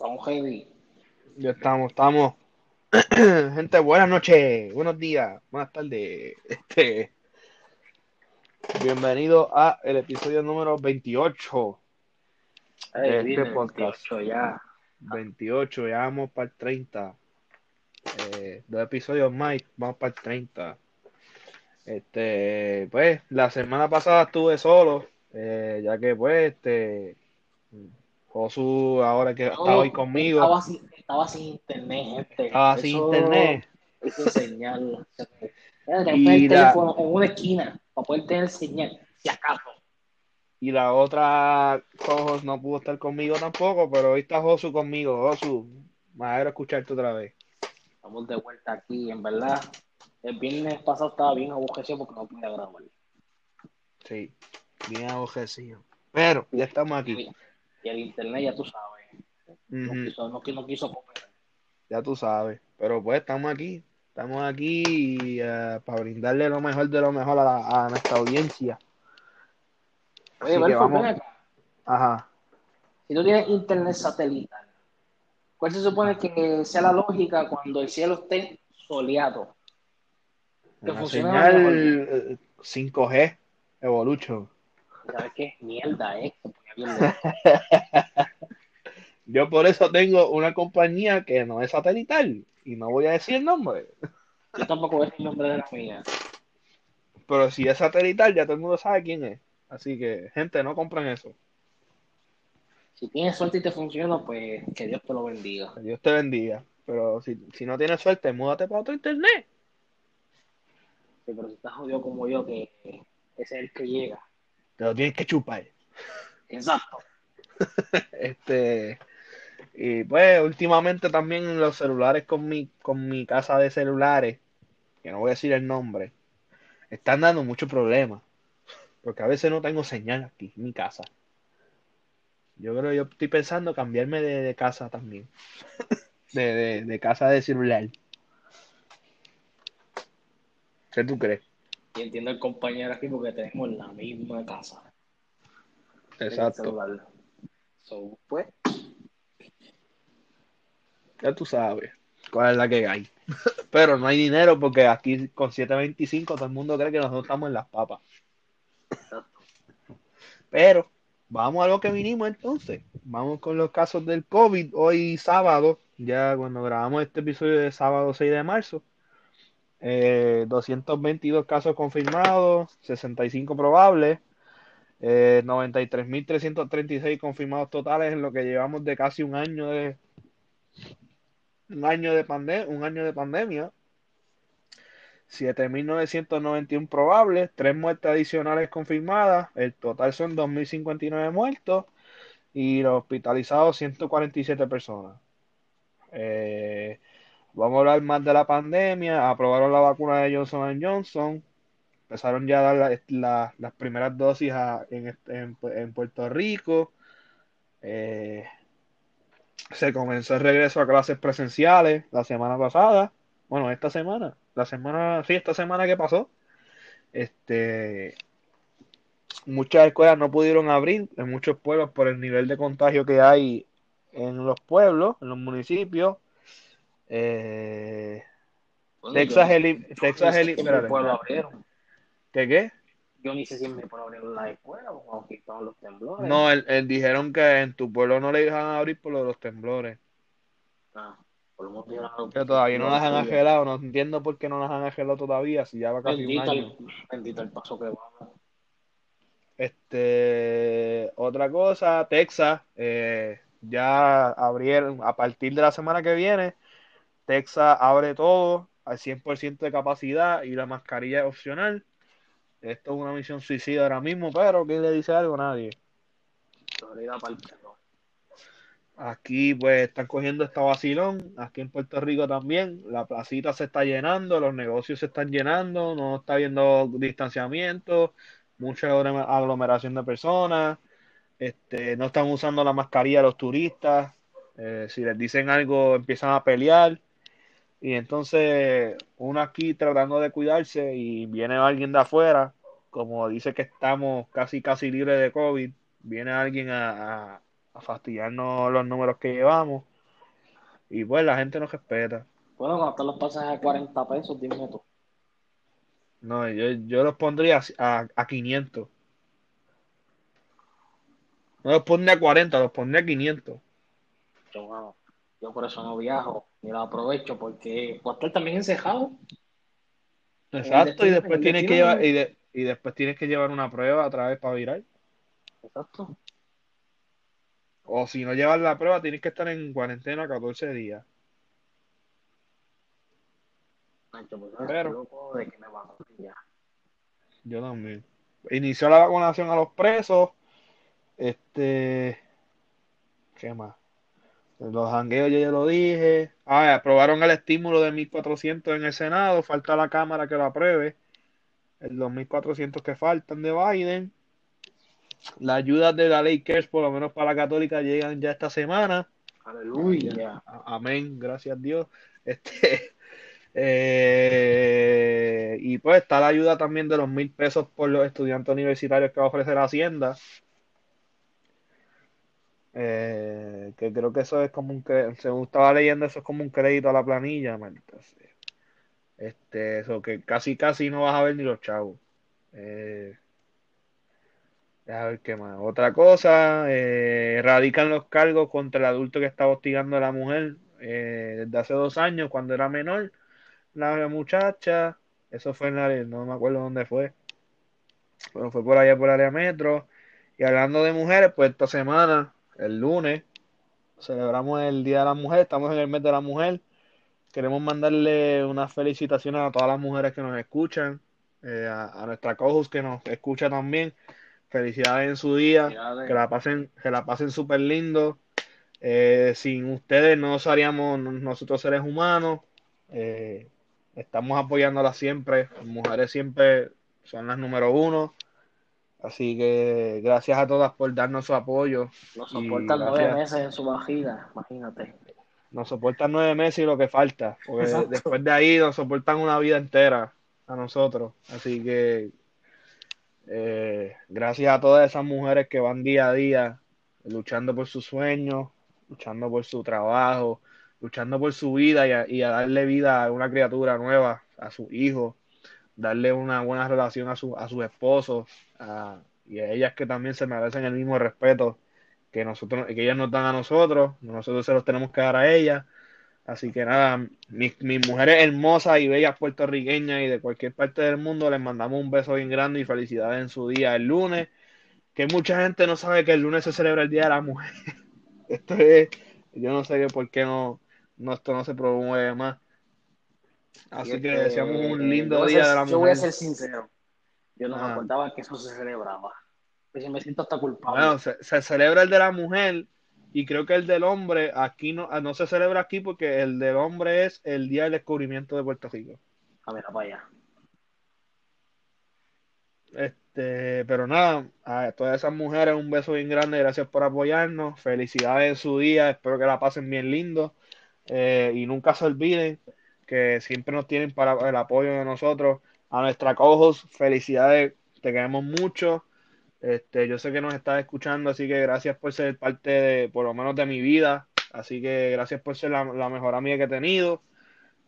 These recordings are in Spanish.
Estamos heavy. Ya estamos, estamos. Gente, buenas noches, buenos días, buenas tardes. Este, bienvenido a el episodio número 28 Ay, de este podcast. 28 ya. 28, ya vamos para el 30. Eh, dos episodios más vamos para el 30. Este, pues, la semana pasada estuve solo, eh, ya que pues, este, Josu ahora que está hoy conmigo, Estaba sin, estaba sin internet, gente. estaba sin Eso internet. Que señal. Y el la- teléfono en una esquina para poder tener señal, si acaso. Y la otra Josu no pudo estar conmigo tampoco, pero hoy está Josu conmigo. Josu, me alegro escucharte otra vez. Estamos de vuelta aquí, en verdad. El viernes pasado estaba bien aborrecido porque no pude grabar. Sí, bien abojecido. Pero ya estamos aquí. Y el internet, ya tú sabes, no quiso, no, no quiso cooperar. Ya tú sabes. Pero pues estamos aquí. Estamos aquí eh, para brindarle lo mejor de lo mejor a, la- a nuestra audiencia. Oye, Así Belfort, vamos. ven acá. Ajá. Si tú tienes internet satelital, ¿cuál se supone que sea la lógica cuando el cielo esté soleado? Que Una funciona señal eh, 5G Evolution. ¿Sabes qué? Mierda, eh. Yo por eso tengo una compañía que no es satelital. Y no voy a decir el nombre. Yo tampoco voy a decir el nombre de la mía. Pero si es satelital, ya todo el mundo sabe quién es. Así que, gente, no compren eso. Si tienes suerte y te funciona, pues que Dios te lo bendiga. Que Dios te bendiga. Pero si, si no tienes suerte, múdate para otro internet. Sí, pero si estás jodido como yo, que ese es el que llega. Te lo tienes que chupar. Exacto. Este, y pues últimamente también los celulares con mi, con mi casa de celulares, que no voy a decir el nombre, están dando muchos problemas. Porque a veces no tengo señal aquí en mi casa. Yo creo, yo estoy pensando cambiarme de, de casa también. De, de, de casa de celular. ¿Qué tú crees? Y entiendo el compañero aquí porque tenemos la misma casa. En el Exacto. So, pues, Ya tú sabes cuál es la que hay. Pero no hay dinero porque aquí con 725 todo el mundo cree que nosotros estamos en las papas. Pero vamos a lo que vinimos entonces. Vamos con los casos del COVID. Hoy sábado, ya cuando grabamos este episodio de sábado 6 de marzo, eh, 222 casos confirmados, 65 probables, eh, 93.336 confirmados totales en lo que llevamos de casi un año de un año de pandemia, un año de pandemia. 7.991 probables, tres muertes adicionales confirmadas, el total son 2.059 muertos y los hospitalizados 147 personas. Eh, vamos a hablar más de la pandemia, aprobaron la vacuna de Johnson Johnson, empezaron ya a dar la- la- las primeras dosis a- en, en- en Puerto Rico, Eh, se comenzó el regreso a clases presenciales la semana pasada, bueno, esta semana, la semana, sí, esta semana que pasó, este, muchas escuelas no pudieron abrir en muchos pueblos por el nivel de contagio que hay en los pueblos, en los municipios. Eh, Bueno, Texas, yo- Texas, ¿Qué qué? Yo ni sé si en mi pueblo abrieron la escuela o cuando quitaron los temblores. No, el, el dijeron que en tu pueblo no le dejan abrir por lo de los temblores. Ah, por lo menos Que todavía no las han agelado, no entiendo por qué no las han agelado todavía, si ya va casi un Bendito año. el, bendito el paso que vamos. Este, otra cosa, Texas, eh, ya abrieron, a partir de la semana que viene, Texas abre todo al 100% de capacidad y la mascarilla es opcional. Esto es una misión suicida ahora mismo, pero ¿quién le dice algo? Nadie. Aquí pues están cogiendo esta vacilón, aquí en Puerto Rico también, la placita se está llenando, los negocios se están llenando, no está habiendo distanciamiento, mucha aglome- aglomeración de personas, este, no están usando la mascarilla los turistas, eh, si les dicen algo empiezan a pelear, y entonces uno aquí tratando de cuidarse y viene alguien de afuera, como dice que estamos casi casi libres de COVID, viene alguien a, a- a fastidiarnos los números que llevamos Y pues la gente no respeta. Bueno, cuando están los pasajes a 40 pesos, dime tú. No, yo, yo los pondría a, a 500. No los pondría a 40, los pondría a 500. Yo, bueno, yo por eso no viajo ni lo aprovecho porque puedo estar también encejado. Exacto, y después tienes que llevar, y, de- y después tienes que llevar una prueba otra vez para virar. Exacto. O si no llevas la prueba, tienes que estar en cuarentena 14 días. Nacho, pues, Pero- estoy loco de que me vacunen ya. Yo también. Inició la vacunación a los presos. Este. ¿Qué más? Los jangueos ya yo lo dije. Ah, aprobaron el estímulo de 1400 en el Senado. Falta la Cámara que lo apruebe. Los 1400 que faltan de Biden. Las ayudas de la ley CARES, por lo menos para la católica, llegan ya esta semana. Aleluya. Amén, gracias a Dios. Este, eh, y pues está la ayuda también de los mil pesos por los estudiantes universitarios que va a ofrecer Hacienda. Eh, que creo que eso es como un según estaba leyendo, eso es como un crédito a la planilla, maldita. Este, eso que casi casi no vas a ver ni los chavos. Eh, a ver qué más. Otra cosa, eh, radican los cargos contra el adulto que estaba hostigando a la mujer eh, desde hace dos años, cuando era menor, la muchacha. Eso fue en la, no me acuerdo dónde fue, pero fue por allá por área metro. Y hablando de mujeres, pues esta semana, el lunes, celebramos el Día de la Mujer, estamos en el mes de la mujer. Queremos mandarle unas felicitaciones a todas las mujeres que nos escuchan, eh, a, a nuestra co que nos escucha también. Felicidades en su día, que la pasen, que la pasen súper lindo. Eh, sin ustedes no seríamos nosotros seres humanos. Eh, estamos apoyándolas siempre. Las mujeres siempre son las número uno. Así que gracias a todas por darnos su apoyo. Nos soportan nueve meses en su vagina, imagínate. Nos soportan nueve meses y lo que falta. Porque Exacto. después de ahí nos soportan una vida entera a nosotros. Así que eh, gracias a todas esas mujeres que van día a día luchando por sus sueños, luchando por su trabajo, luchando por su vida y a, y a darle vida a una criatura nueva, a su hijo, darle una buena relación a, su, a sus esposos a- y a ellas que también se merecen el mismo respeto que nosotros, que ellas nos dan a nosotros, nosotros se los tenemos que dar a ellas. Así que nada, mis, mis mujeres hermosas y bellas puertorriqueñas y de cualquier parte del mundo les mandamos un beso bien grande y felicidades en su día el lunes. Que mucha gente no sabe que el lunes se celebra el Día de la Mujer. Esto es, yo no sé por qué no, no esto no se promueve más. Así Y que este, deseamos un lindo Día ser- de la Yo voy a Mujer. ser sincero. Yo no me Ajá. acordaba que eso se celebraba. Pues me siento hasta culpable. Bueno, se, se celebra el de la mujer y creo que el del hombre aquí no, no se celebra aquí porque el del hombre es el Día del Descubrimiento de Puerto Rico. A ver, para allá. Este, pero nada, a todas esas mujeres un beso bien grande, gracias por apoyarnos, felicidades en su día, espero que la pasen bien lindo eh, y nunca se olviden que siempre nos tienen para el apoyo de nosotros. A nuestra cojos, felicidades, te queremos mucho. Este, yo sé que nos estás escuchando, así que gracias por ser parte de, por lo menos de mi vida. Así que gracias por ser la, la mejor amiga que he tenido.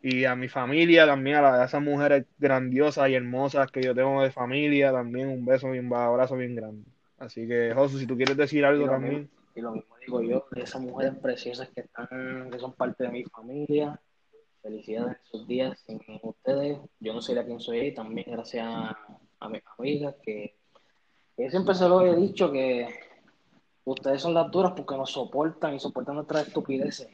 Y a mi familia también, a, la- a esas mujeres grandiosas y hermosas que yo tengo de familia, también un beso y un abrazo bien grande. Así que, Josu, si tú quieres decir algo Y también. mismo, y lo mismo digo yo, de esas mujeres preciosas que están, que son parte de mi familia. Felicidades en sus días sin ustedes. Yo no sería quien soy y también gracias a, a mis amigas que, que siempre se lo he dicho que ustedes son las duras porque nos soportan y soportan nuestras estupideces.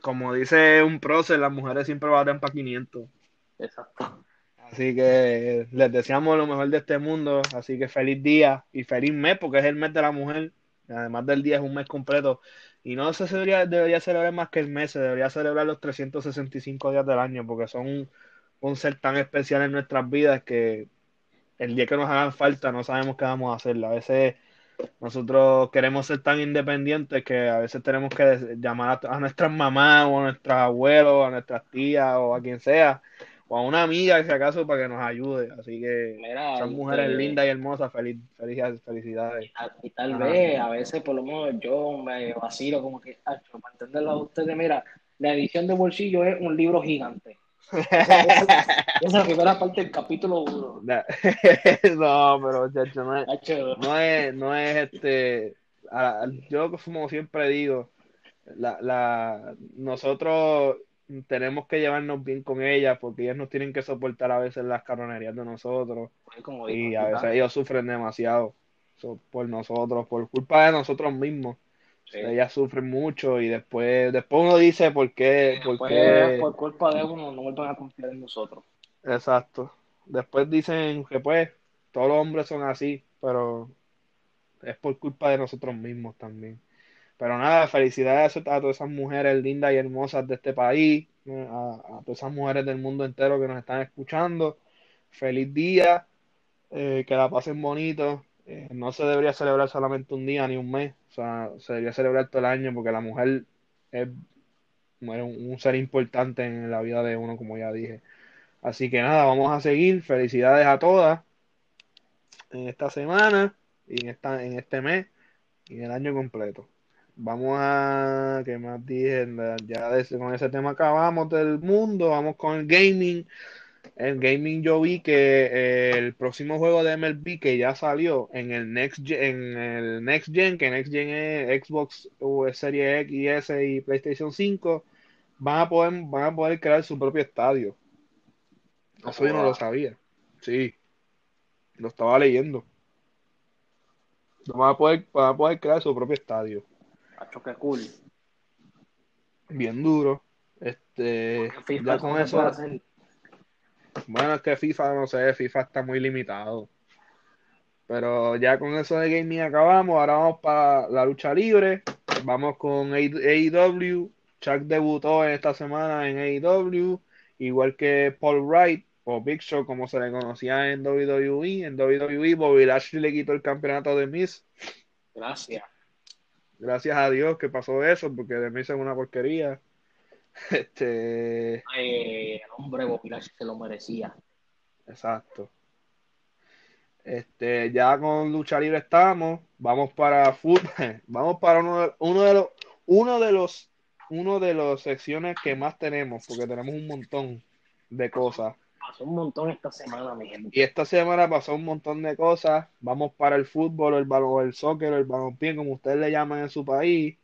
Como dice un prócer, las mujeres siempre baten para 500. Exacto. Así que les deseamos lo mejor de este mundo. Así que feliz día y feliz mes, porque es el mes de la mujer. Además del día es un mes completo. Y no se debería, debería celebrar más que el mes, se debería celebrar los 365 días del año, porque son un, un ser tan especial en nuestras vidas que el día que nos hagan falta no sabemos qué vamos a hacer. A veces nosotros queremos ser tan independientes que a veces tenemos que llamar a, a nuestras mamás o a nuestros abuelos, a nuestras tías o a quien sea, o a una amiga si acaso para que nos ayude. Así que Mira, mujeres lindas y hermosas, feliz, felicidades, felicidades. Y tal Ajá. vez, a veces, por lo menos, yo me vacilo como que, "Acho, para sorprenderlos a ustedes. Mira, la edición de bolsillo es un libro gigante. Esa, es la primera parte del capítulo 1. no, pero chacho, no es, no es, no es este. Yo, como siempre digo, la, la, nosotros tenemos que llevarnos bien con ellas porque ellas nos tienen que soportar a veces las caronerías de nosotros y a veces ellos sufren demasiado por nosotros, por culpa de nosotros mismos. Ellas sufren mucho y después después uno dice por qué, por, por culpa de uno no vuelven a confiar en nosotros. Exacto. Después dicen que pues todos los hombres son así, pero es por culpa de nosotros mismos también. Pero nada, felicidades a todas esas mujeres lindas y hermosas de este país, a, todas esas mujeres del mundo entero que nos están escuchando. Feliz día, eh, que la pasen bonito. Eh, no se debería celebrar solamente un día ni un mes, o sea, se debería celebrar todo el año porque la mujer es, un, ser importante en la vida de uno, como ya dije. Así que nada, vamos a seguir. Felicidades a todas en esta semana y en, esta, en este mes y en el año completo. Vamos a, ¿qué más dije? Ya con ese tema acabamos del mundo, vamos con el gaming. El gaming yo vi que eh, el próximo juego de MLB que ya salió en el Next Gen, en el Next Gen, que Next Gen es Xbox Series X y S y PlayStation 5, van a poder, van a poder crear su propio estadio. Eso yo no lo sabía. Sí. Lo estaba leyendo. Van a poder, van a poder crear su propio estadio. Macho, qué cool. Bien duro. Este, ya con eso. Bueno, es que FIFA, no sé, FIFA está muy limitado. Pero ya con eso de gaming acabamos. Ahora vamos para la lucha libre. Vamos con AEW. Chuck debutó esta semana en AEW. Igual que Paul Wright o Big Show, como se le conocía en WWE. En WWE, Bobby Lashley le quitó el campeonato de Miss. Gracias gracias a Dios que pasó eso, porque de mí es una porquería. Este. el hombre Bobilash se lo merecía. Exacto. Este, ya con lucha libre estamos. Vamos para fútbol. Vamos para uno de, uno de los uno de los uno de las secciones que más tenemos, porque tenemos un montón de cosas pasó un montón esta semana, mi gente. Y esta semana pasó un montón de cosas. Vamos para el fútbol, el balón, el soccer, el balonpié, como ustedes le llaman en su país.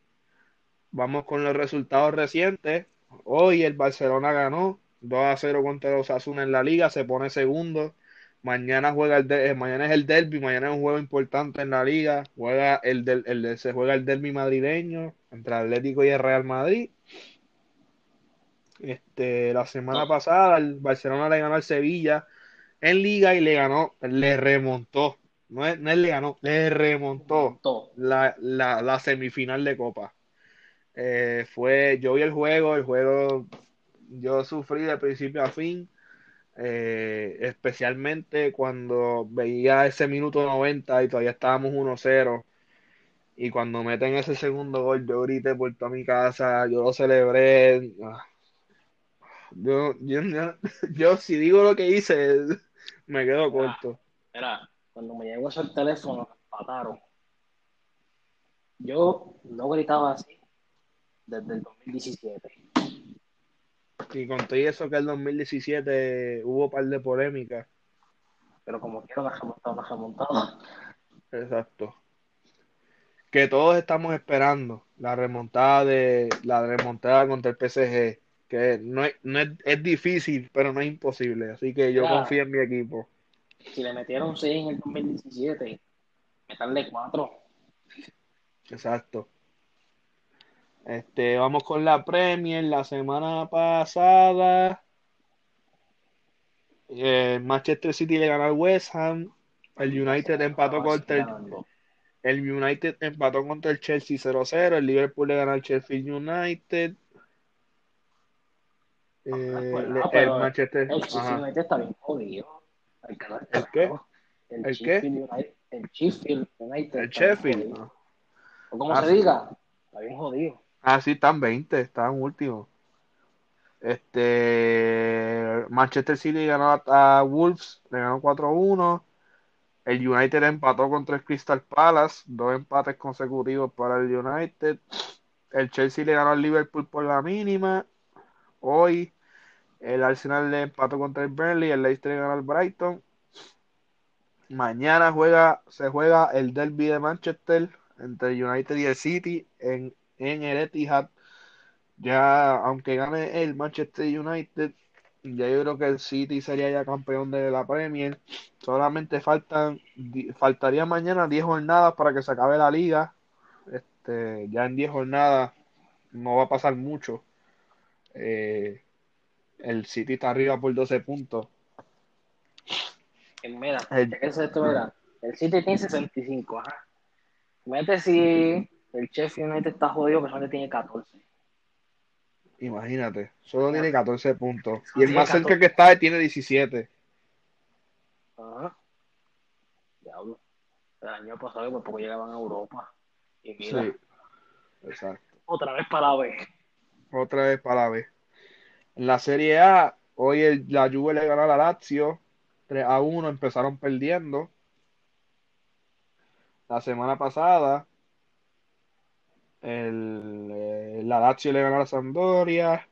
Vamos con los resultados recientes. Hoy el Barcelona ganó 2 a 0 contra los Asuna en la liga, se pone segundo. Mañana juega el de, eh, mañana es el derby, mañana es un juego importante en la liga. Juega el, del, el se juega el derby madrileño entre Atlético y el Real Madrid. Este, la semana pasada el Barcelona le ganó al Sevilla en liga y le ganó, le remontó. No es, no le ganó, le remontó, La, la, semifinal de Copa. Eh, fue, yo vi el juego, el juego yo sufrí de principio a fin, eh, especialmente cuando veía ese minuto 90 y todavía estábamos 1-0. Y cuando meten ese segundo gol, yo grité por toda mi casa, yo lo celebré. Ah, yo, yo, yo, si digo lo que hice, me quedo corto. Mira, cuando me llegó ese teléfono, me empataron. Yo no gritaba así desde el 2017. Y conté eso que el 2017 hubo un par de polémicas. Pero como quiero, la remontada, la remontada. Exacto. Que todos estamos esperando la remontada de la remontada contra el PSG que no es, no es, es, difícil, pero no es imposible. Así que yo confío en mi equipo. Si le metieron 6 en el 2017, meterle 4. Exacto. Este, vamos con la Premier. La semana pasada, eh, Manchester City le ganó al West Ham. El United empató contra el, el United empató contra el Chelsea 0-0. El Liverpool le ganó al Chelsea United. Eh, pues el Manchester. El United está bien jodido. El, qué? El, ¿El qué? United, el Sheffield United. El Sheffield. O como ah, se diga, está bien jodido. Ah, sí, están 20, están últimos. Este Manchester City ganó a Wolves, le ganó 4-1. El United empató contra el Crystal Palace, dos empates consecutivos para el United. el Chelsea le ganó al Liverpool por la mínima. Hoy el Arsenal le empató contra el Burnley, el Leicester le ganó al Brighton. Mañana juega, se juega el derby de Manchester entre United y el City en, en el Etihad. Ya, aunque gane el Manchester United, ya yo creo que el City sería ya campeón de la Premier. Solamente faltan, faltaría mañana 10 jornadas para que se acabe la liga. Este, ya en 10 jornadas no va a pasar mucho. Eh, el City está arriba por 12 puntos. Mira, el, el City tiene 65, ajá. Mete si el Chef United está jodido, que solamente tiene 14. Imagínate, solo tiene 14 puntos. y el más cerca que está tiene 17. Ajá. Diablo. El año pasado por poco llegaban a Europa. Y mira. Sí. Exacto. Otra vez para la B. Otra vez para la B. En la Serie A, hoy la Juve le ganó a la Lazio 3 a 1, empezaron perdiendo. La semana pasada, el, eh, la Lazio le ganó a la Sampdoria.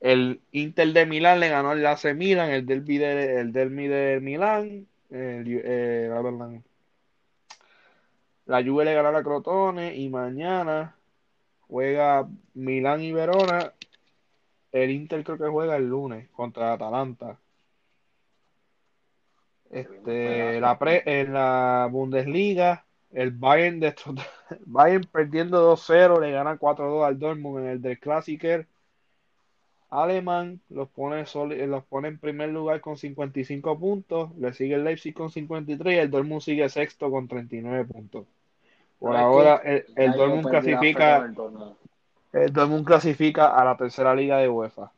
El Inter de Milán le ganó al AC Milan, el derby de, el derby de Milán. Eh, la Juve le ganó a la Crotone y mañana juega Milán y Verona. El Inter creo que juega el lunes contra Atalanta. Este, la pre, en la Bundesliga, el Bayern, de, Bayern perdiendo 2-0, le gana 4-2 al Dortmund en el del Klassiker alemán, los pone, los pone en primer lugar con 55 puntos, le sigue el Leipzig con 53 y el Dortmund sigue sexto con 39 puntos. Por ahora, el, el Dortmund clasifica, el Dortmund clasifica a la tercera liga de UEFA.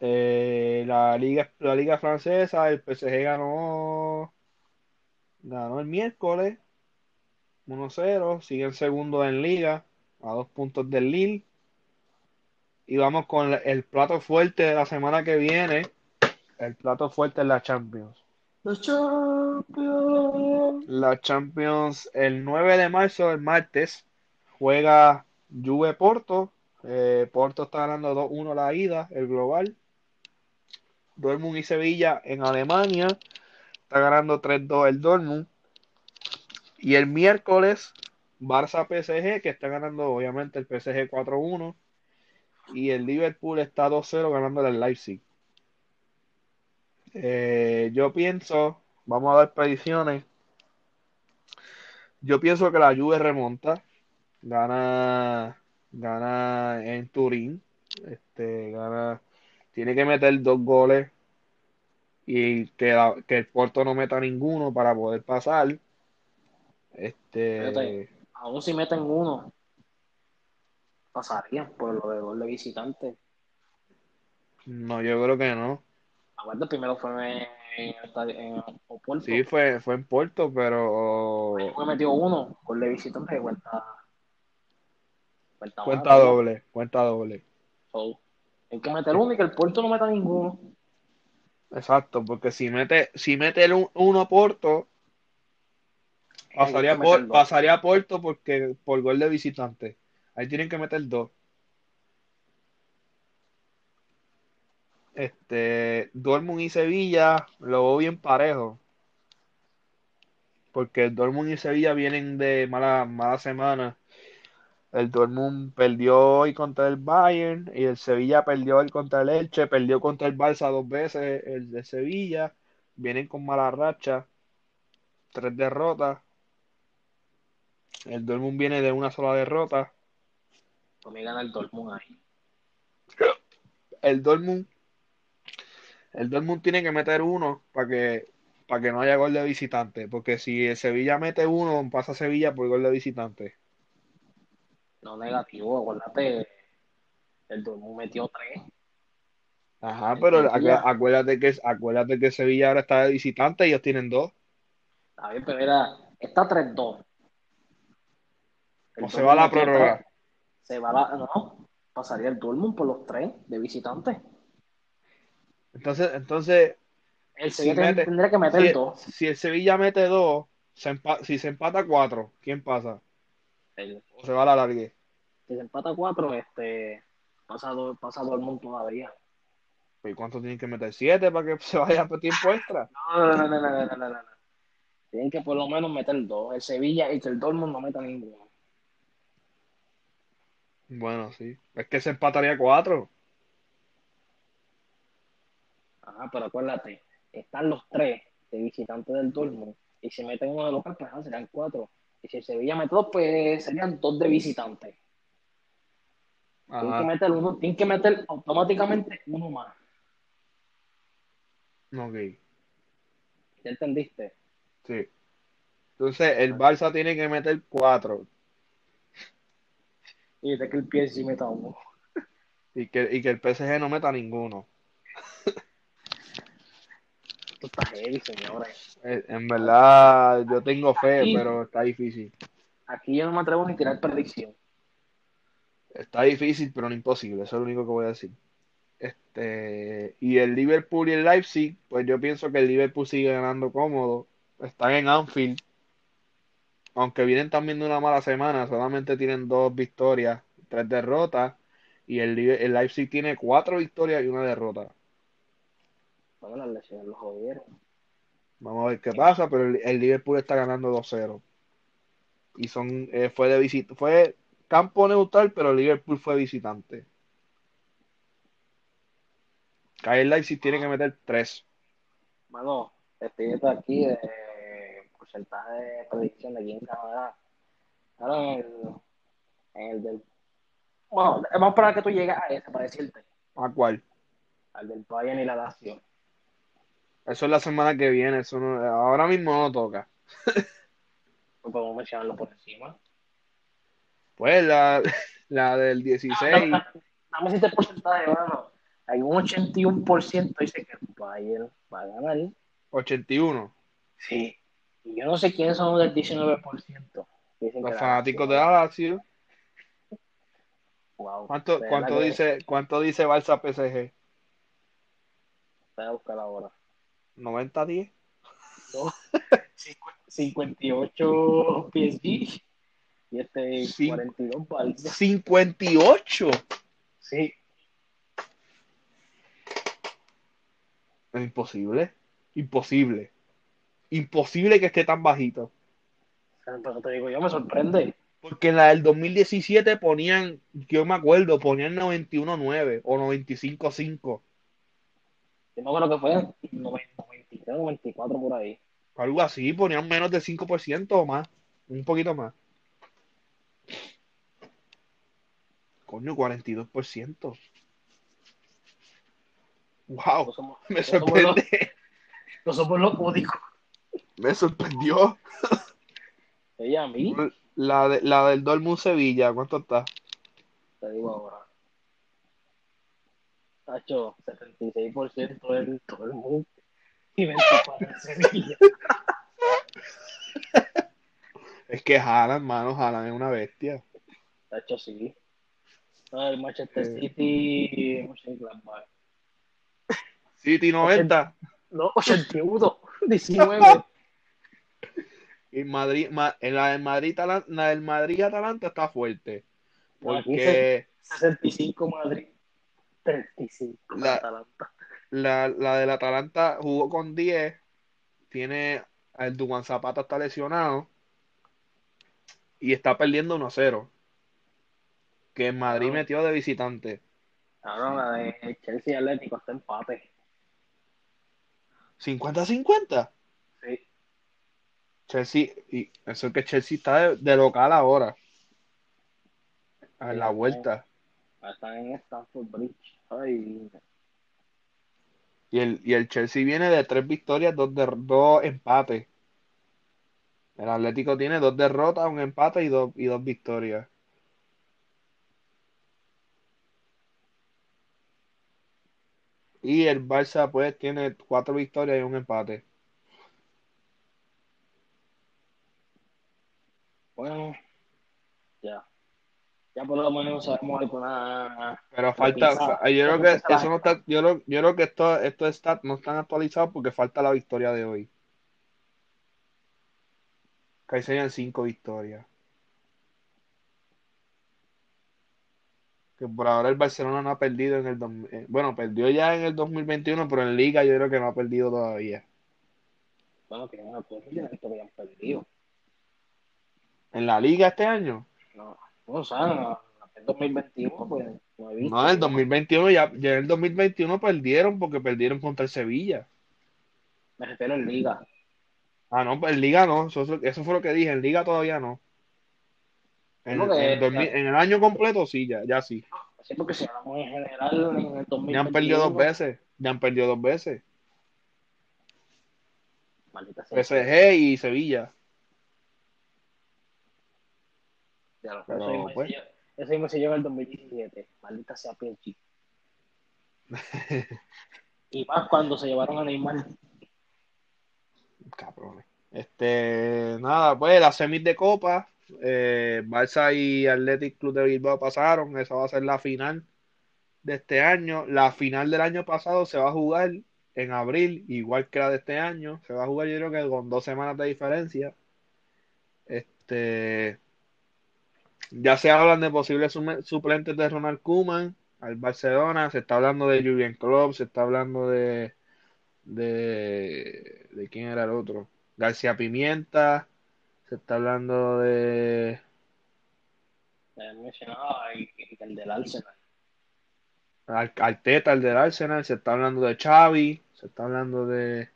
Eh, la liga la liga francesa, el PSG ganó ganó el miércoles 1-0, sigue el segundo en liga a dos puntos del Lille. Y vamos con el plato fuerte de la semana que viene. El plato fuerte es la Champions. La Champions. La Champions, el 9 de marzo, el martes, juega Juve Porto. Eh, Porto está ganando 2-1 la ida, el global. Dortmund y Sevilla en Alemania. Está ganando 3-2 el Dortmund. Y el miércoles, Barça PSG, que está ganando obviamente el PSG 4-1. Y el Liverpool está 2-0 ganando el Leipzig. Eh, yo pienso, vamos a dar predicciones. Yo pienso que la Juve remonta. Gana, gana en Turín. Este, gana tiene que meter dos goles y que, que el Porto no meta ninguno para poder pasar. Este. aún si meten uno, pasarían por lo de gol de visitante. No, yo creo que no. Aguanta, primero fue en, en, Porto. Sí, fue, fue en Porto, pero. Fue metió uno, gol de visitante, cuenta. Cuenta, cuenta doble, cuenta doble. Hay que meter uno y que el Porto no meta ninguno. Exacto, porque si mete, si mete el uno Porto, pasaría, por, pasaría a Porto porque por gol de visitante. Ahí tienen que meter dos. Este, Dortmund y Sevilla lo veo bien parejo. Porque Dortmund y Sevilla vienen de mala, mala semana el Dortmund perdió hoy contra el Bayern y el Sevilla perdió hoy contra el Elche, perdió contra el Barça dos veces el de Sevilla. Vienen con mala racha, tres derrotas. El Dortmund viene de una sola derrota. Para gana el Dortmund ahí. El Dortmund, el Dortmund tiene que meter uno para que para que no haya gol de visitante, porque si el Sevilla mete uno, pasa Sevilla por gol de visitante no negativo, acuérdate, el Dortmund metió tres. Ajá, pero acuérdate que, acuérdate que Sevilla ahora está de visitante y ellos tienen dos. Está bien, pero era, está 3-2. ¿O se va la prórroga? Se va la, no, pasaría el Dortmund por los tres de visitante. Entonces, entonces. El Sevilla tendría que meter si, dos. Si el Sevilla mete dos, si se empata cuatro, ¿quién pasa? O se va a la largue. Si se empata 4, este, pasa, do, pasa Dortmund todavía. Pues, ¿Y cuánto tienen que meter? ¿Siete para que se vaya a tiempo extra? No, no, no, no, no, no, no, no. Tienen que por lo menos meter dos. El Sevilla y el Dortmund no meta ninguno. Bueno, sí. Es que se empataría cuatro. Ajá, pero acuérdate, están los tres de visitantes del Dortmund. Y si meten uno de local, pues ah, serán cuatro. Y si el Sevilla mete dos, pues serían dos de visitantes. Tienen que meter uno, tienen que meter automáticamente uno más. Ok, ¿Ya entendiste? sí. Entonces, el Barça tiene que meter cuatro. Y dice que el sí meta uno. Y que, y que el PSG no meta ninguno. Esto está heavy, señores. Eh, En verdad, yo tengo fe, Aquí- pero está difícil. Aquí yo no me atrevo ni a tirar predicción. Está difícil, pero no imposible. Eso es lo único que voy a decir. Este, y el Liverpool y el Leipzig, pues yo pienso que el Liverpool sigue ganando cómodo. Están en Anfield. Aunque vienen también de una mala semana, solamente tienen dos victorias, tres derrotas. Y el, el Leipzig tiene cuatro victorias y una derrota. Bueno, las lesiones lo jodieron. Vamos a ver qué pasa, pero el, el Liverpool está ganando 2-0. Y son, eh, fue de visita, fue campo neutral, pero el Liverpool fue visitante. Kyle Leipzig tiene que meter 3. Mano, estoy viendo aquí de porcentaje de predicción de aquí en Canadá. Ahora en el, en el del. Bueno, vamos a esperar que tú llegues a ese para decirte. ¿A cuál? Al del Bayern y la Lazio. Eso es la semana que viene. Eso no- ahora mismo no toca. No podemos mencionarlo por encima. Pues la, la del 16. Dame este porcentaje, mano. Hay un 81% dice que el Bayern va a ganar. 81. Sí. Y yo no sé quiénes son los del 19%. Dicen Los fanáticos de Lazio- la Lazio. Wow. ¿Cuánto, cuánto que- dice, cuánto dice Barça PSG? Voy a buscar ahora. 90-10. ¿no? 58 PSG y este Sí. 42 Barça. 58. Sí, Es imposible. Imposible. Imposible que esté tan bajito. pero te digo, yo me sorprende. Porque en la del 2017 ponían, yo me acuerdo, ponían 91.9 o 95.5. Yo me acuerdo que fue 93, 94 por ahí. Algo así, ponían menos del 5% o más. Un poquito más. Coño, 42%. Wow, somos, me sorprende. no somos los únicos. Me sorprendió. Ella a mí, La, de, la del Dortmund Sevilla, ¿cuánto está? te digo ahora. Tacho, 76% del todo el mundo y 24 en Sevilla. Es que Haaland, mano, Haaland es una bestia. Tacho, sí. No, el Manchester Eh. City, Mönchengladbach. City 90. No, 81, 19. Y Madrid, ma- en la del Madrid, la del Madrid Atalanta está fuerte. Porque 65 Madrid, 35 La- Atalanta. la, la del Atalanta jugó con 10. Tiene el Duan Zapata está lesionado. Y está perdiendo 1-0. Que en Madrid metió de visitante. Ahora la de Chelsea Atlético está empate. 50-50. Sí. Chelsea, y eso es que Chelsea está de, de local ahora. En la vuelta. Están en Stamford Bridge. Ay, Y el, y el Chelsea viene de tres victorias, dos, de, dos empates. El Atlético tiene dos derrotas, un empate y dos, y dos victorias. Y el Barça pues tiene cuatro victorias y un empate. bueno. Ya por lo menos sabemos alguna. Pero falta, yo creo que eso no está, yo creo, yo creo que esto, estos stats no están actualizados porque falta la victoria de hoy. Que ahí serían cinco victorias. que por ahora el Barcelona no ha perdido en el eh, bueno, perdió ya en el 2021, pero en Liga yo creo que no ha perdido todavía. Bueno, que no perdido, que habían perdido. ¿En la Liga este año? No, o sea, en el 2021 pues no he visto. No, en el 2021 ya, ya en el 2021 perdieron porque perdieron contra el Sevilla. Me refiero en Liga. Ah, no, pues en Liga no, eso, eso fue lo que dije, en Liga todavía no. En, el año completo sí, ya, ya sí. Sí, porque si hablamos en general en el 2021. Ya han perdido dos veces. Ya han perdido dos veces. Maldita sea. PSG y Sevilla. Ya, lo Pero, eso, pues. eso mismo se lleva el 2017. Maldita sea PSG. y más cuando se llevaron a Neymar. Cabrones. Este, nada, pues la semis de Copa eh, Barça y Athletic Club de Bilbao pasaron. Esa va a ser la final de este año. La final del año pasado se va a jugar en abril, igual que la de este año. Se va a jugar, yo creo que con dos semanas de diferencia. Este. Ya se hablan de posibles suplentes de Ronald Koeman al Barcelona. Se está hablando de Julian Klopp. Se está hablando de. de. ¿De quién era el otro? García Pimienta. Se está hablando de. mencionado el del Arsenal. Arteta, el del Arsenal. Se está hablando de Xavi. Se está hablando de.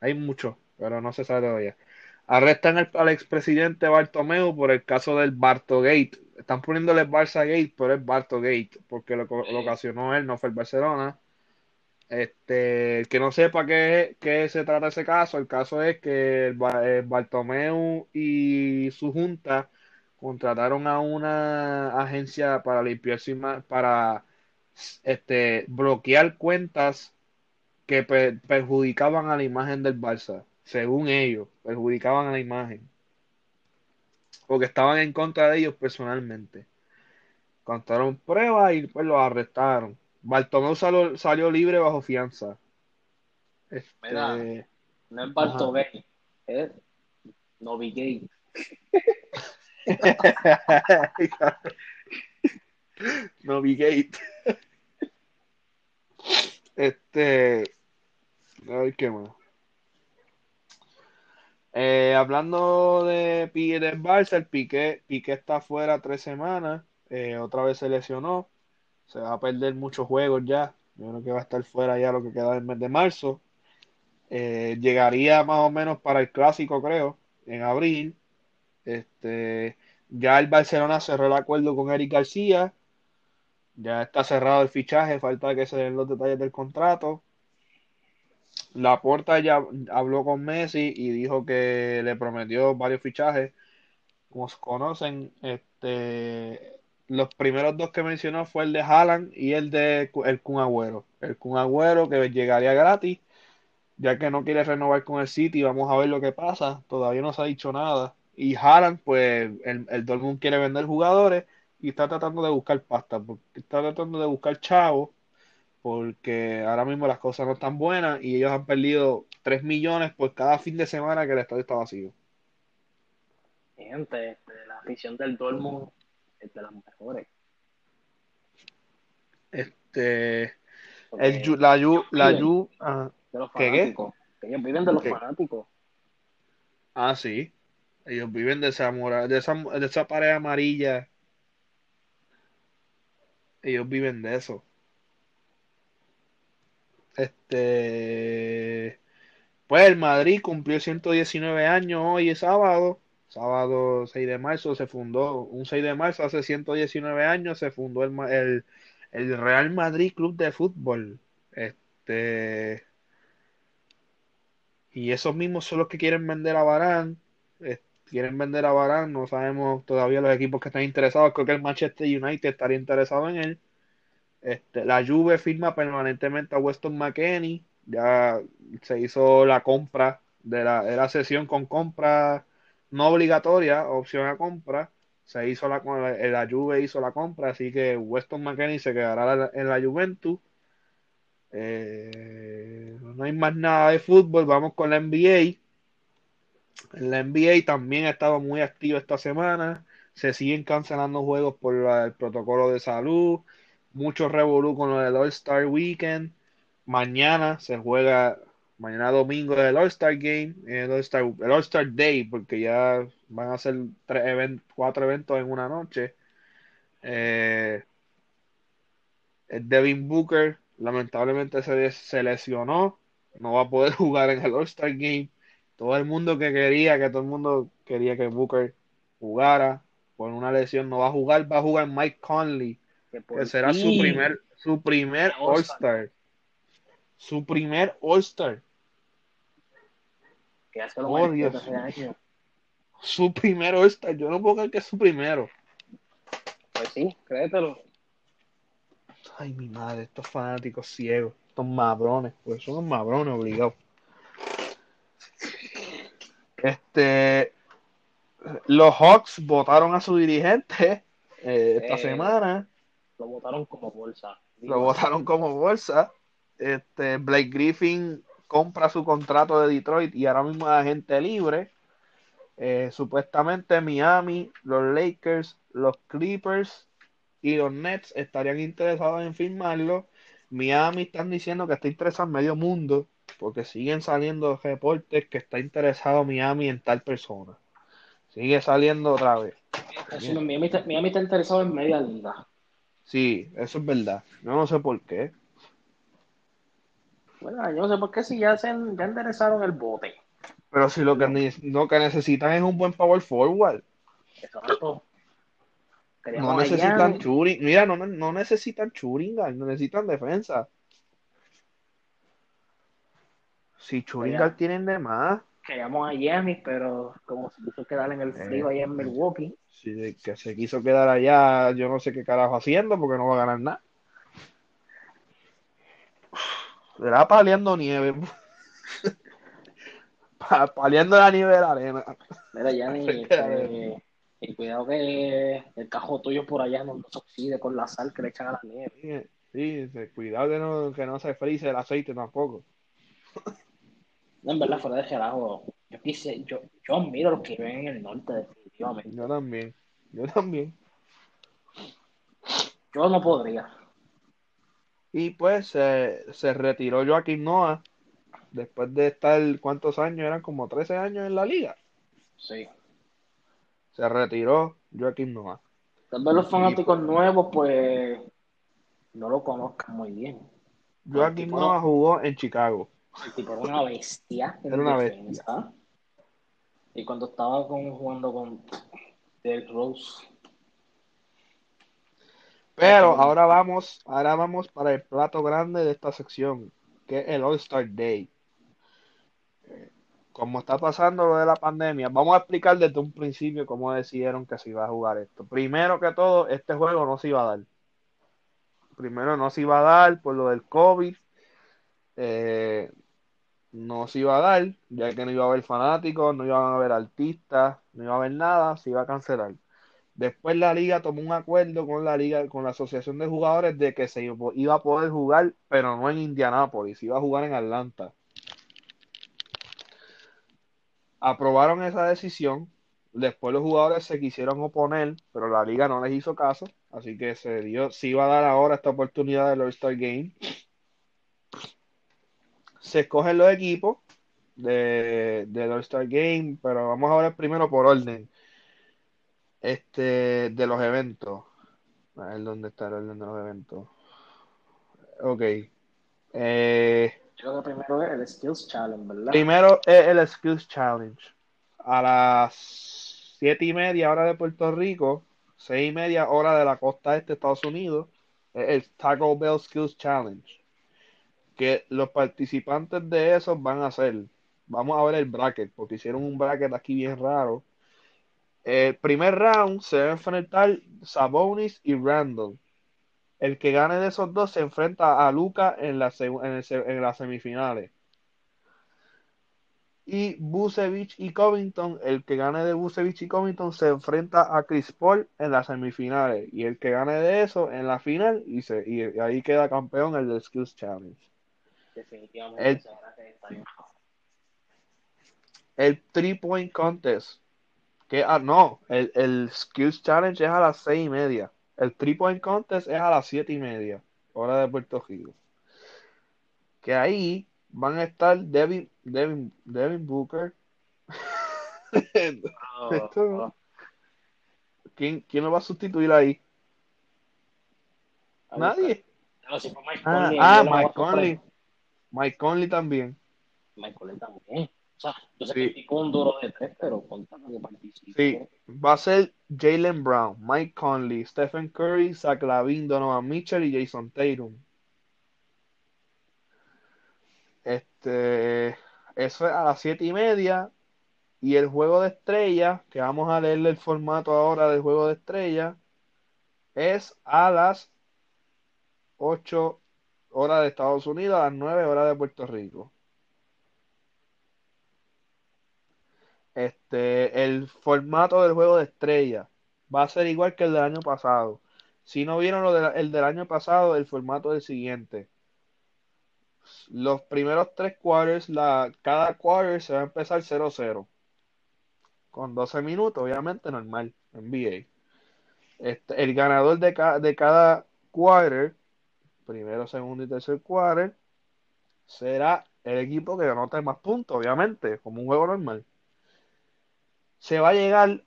Hay mucho, pero no se sabe todavía. Arrestan al, expresidente Bartomeu por el caso del Bartogate. Están poniéndole Barça Gate, pero es Bartogate, porque lo, lo ocasionó él, no fue el Barcelona. Este, el que no sepa qué, qué, se trata ese caso, el caso es que el, Bartomeu y su junta contrataron a una agencia para limpiar para este, bloquear cuentas que perjudicaban a la imagen del Barça, según ellos, perjudicaban a la imagen, porque estaban en contra de ellos personalmente. Contaron pruebas y pues los arrestaron. Bartomeu salió, libre bajo fianza. Este... no es Bartomeu, es Novigate. Novigate. Este. A ver qué más. Eh, hablando de del Barça, el Piqué, Piqué está fuera tres semanas. Eh, otra vez se lesionó se va a perder muchos juegos ya. Yo creo que va a estar fuera ya lo que queda del mes de marzo. Eh, llegaría más o menos para el clásico, creo, en abril. Este, ya el Barcelona cerró el acuerdo con Eric García. Ya está cerrado el fichaje, falta que se den los detalles del contrato. La Porta ya habló con Messi y dijo que le prometió varios fichajes. Como se conocen, este, los primeros dos que mencionó fue el de Haaland y el de el Kun Agüero. El Kun Agüero que llegaría gratis, ya que no quiere renovar con el City, vamos a ver lo que pasa, todavía no se ha dicho nada. Y Haaland, pues el, el Dortmund quiere vender jugadores y está tratando de buscar pasta, porque está tratando de buscar chavos, porque ahora mismo las cosas no están buenas y ellos han perdido 3 millones por cada fin de semana que el estadio está vacío. Gente, este, la afición del Dortmund de las mejores. Este. El, la Yu. La Yu ah, de los fanáticos. Que ellos viven de los fanáticos. Ah, sí. Ellos viven de esa, de esa, de esa pared amarilla. Ellos viven de eso. Este. Pues el Madrid cumplió 119 años hoy es sábado sábado 6 de marzo se fundó, un 6 de marzo hace 119 años se fundó el, el, Real Madrid Club de Fútbol. Este, y esos mismos son los que quieren vender a Barán. quieren vender a Barán, no sabemos todavía los equipos que están interesados. Creo que el Manchester United estaría interesado en él. Este, la Juve firma permanentemente a Weston McKenney. Ya se hizo la compra de la, sesión con compra no obligatoria, opción a compra. Se hizo la, la Juve hizo la compra, así que Weston McKennie se quedará en la Juventus. Eh, no hay más nada de fútbol, vamos con la NBA. La NBA también ha estado muy activo esta semana. se siguen cancelando juegos por el protocolo de salud, mucho revolú con lo del All-Star Weekend. Mañana se juega, mañana domingo el All-Star Game, el All-Star, el All-Star Day, porque ya van a ser tres cuatro eventos en una noche. Eh, Devin Booker lamentablemente se, se lesionó, no va a poder jugar en el All-Star Game. Todo el mundo que quería, que todo el mundo quería que Booker jugara por una lesión, no va a jugar, va a jugar Mike Conley, que, será su primer, su primer All-Star. Su primer All-Star. Oh, Dios. Su primer All-Star, yo no puedo creer que es su primero. Pues sí, créetelo. Ay, mi madre, estos fanáticos ciegos, estos madrones, pues son madrones obligados. Este, los Hawks votaron a su dirigente eh, esta semana. Lo votaron como bolsa. Lo votaron como bolsa. Este, Blake Griffin compra su contrato de Detroit y ahora mismo es agente libre. Eh, supuestamente Miami, los Lakers, los Clippers y los Nets estarían interesados en firmarlo. Miami están diciendo que está interesado en medio mundo porque siguen saliendo reportes que está interesado Miami en tal persona. Sigue saliendo otra vez. Miami, está, interesado en media liga. Sí, eso es verdad. Yo no sé por qué. Bueno, yo no sé por qué si ya se ya enderezaron el bote. Pero si lo que, que necesitan es un buen power forward. Exacto. No necesitan churing. Mira, no, no necesitan churing, no necesitan defensa. Si Churingal tienen de más. Queríamos a Giannis, pero como se quiso quedar en el eh, frío allá en Milwaukee. Sí, que se quiso quedar allá, yo no sé qué carajo haciendo porque no va a ganar nada. Será paliando nieve. paliando la nieve de la arena. Mira, Giannis, este, y cuidado que el cajo tuyo por allá no, se oxide con la sal que le echan a la nieve. Sí, cuidado que no, que no se frise el aceite tampoco. No, en verdad, fuera de relajo, yo quise, yo, yo admiro a los que viven en el norte, definitivamente. Yo también, yo también. Yo no podría. Y pues se retiró Joaquín Noah después de estar, ¿cuántos años? Eran como 13 años en la liga. Sí. Se retiró Joaquín Noah. Tal vez los fanáticos nuevos, pues, no lo conozcan muy bien. Joaquín Noah jugó en Chicago. El tipo era una bestia. Era una bestia. Y cuando estaba con, jugando con Del Rose. Pero ahora vamos, ahora vamos para el plato grande de esta sección, que es el All-Star Day. Como está pasando lo de la pandemia, vamos a explicar desde un principio cómo decidieron que se iba a jugar esto. Primero que todo, este juego no se iba a dar. Primero no se iba a dar por lo del COVID. Eh, no se iba a dar, ya que no iba a haber fanáticos, no iban a haber artistas, no iba a haber nada, se iba a cancelar. Después la liga tomó un acuerdo con la liga, con la asociación de jugadores de que se iba a poder jugar, pero no en Indianápolis, iba a jugar en Atlanta. Aprobaron esa decisión. Después los jugadores se quisieron oponer, pero la liga no les hizo caso, así que se dio, se iba a dar ahora esta oportunidad del All-Star Game se escogen los equipos de, del All-Star Game, pero vamos a ver primero por orden. Este, de los eventos. A ver dónde está el orden de los eventos. Ok. Eh, Creo que primero es el Skills Challenge, ¿verdad? Primero es el Skills Challenge. A las siete y media hora de Puerto Rico, seis y media hora de la costa este de Estados Unidos, es el Taco Bell Skills Challenge que los participantes de esos van a ser, vamos a ver el bracket, porque hicieron un bracket aquí bien raro. El primer round se va a enfrentar Sabonis y Randall. El que gane de esos dos se enfrenta a Luca en, la, en, las semifinales. Y Busevich y Covington, el que gane de Busevich y Covington se enfrenta a Chris Paul en las semifinales. Y el que gane de eso en la final, y, se, y ahí queda campeón el de Skills Challenge definitivamente el, el three point contest Que, ah, no, el, el Skills Challenge es a las seis y media. El Three Point Contest es a las siete y media, hora de Puerto Rico. Que ahí van a estar Devin, Devin, Devin Booker. Esto- ¿Quién, ¿Quién lo va a sustituir ahí? Nadie. No, si fue Mike Ah, Conley, ah, Mike Conley. Mike Conley también. Mike Conley también. O sea, yo sé Sí. que es un duro de tres, pero contando que participe. Sí, va a ser Jalen Brown, Mike Conley, Stephen Curry, Zach Lavin, Donovan Mitchell y Jason Tatum. Este, eso es a las siete y media. Y el juego de estrella, que vamos a leerle el formato ahora del juego de estrella, es a las 8 horas de Estados Unidos, a las 9 horas de Puerto Rico. Este, el formato del juego de estrella va a ser igual que el del año pasado. Si no vieron lo de la- el del año pasado, el formato es el siguiente. Los primeros tres quarters, la, cada quarter se va a empezar 0-0. Con 12 minutos, obviamente normal, NBA. Este, el ganador de, ca- de cada quarter, primero, segundo y tercer quarter, será el equipo que anote más puntos, obviamente, como un juego normal. Se va a llegar,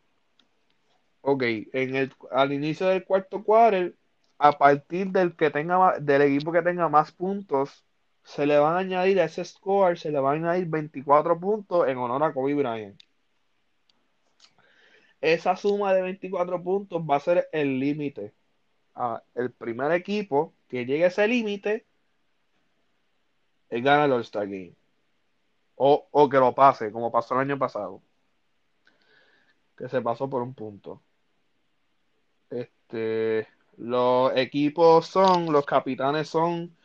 ok, en el, al inicio del cuarto quarter, a partir del que tenga del equipo que tenga más puntos, se le van a añadir a ese score, se le van a añadir 24 puntos en honor a Kobe Bryant. Esa suma de 24 puntos va a ser el límite. Ah, el primer equipo que llegue a ese límite, él gana el All-Star Game. O, o que lo pase, como pasó el año pasado. Que se pasó por un punto. Este, los equipos son, los capitanes son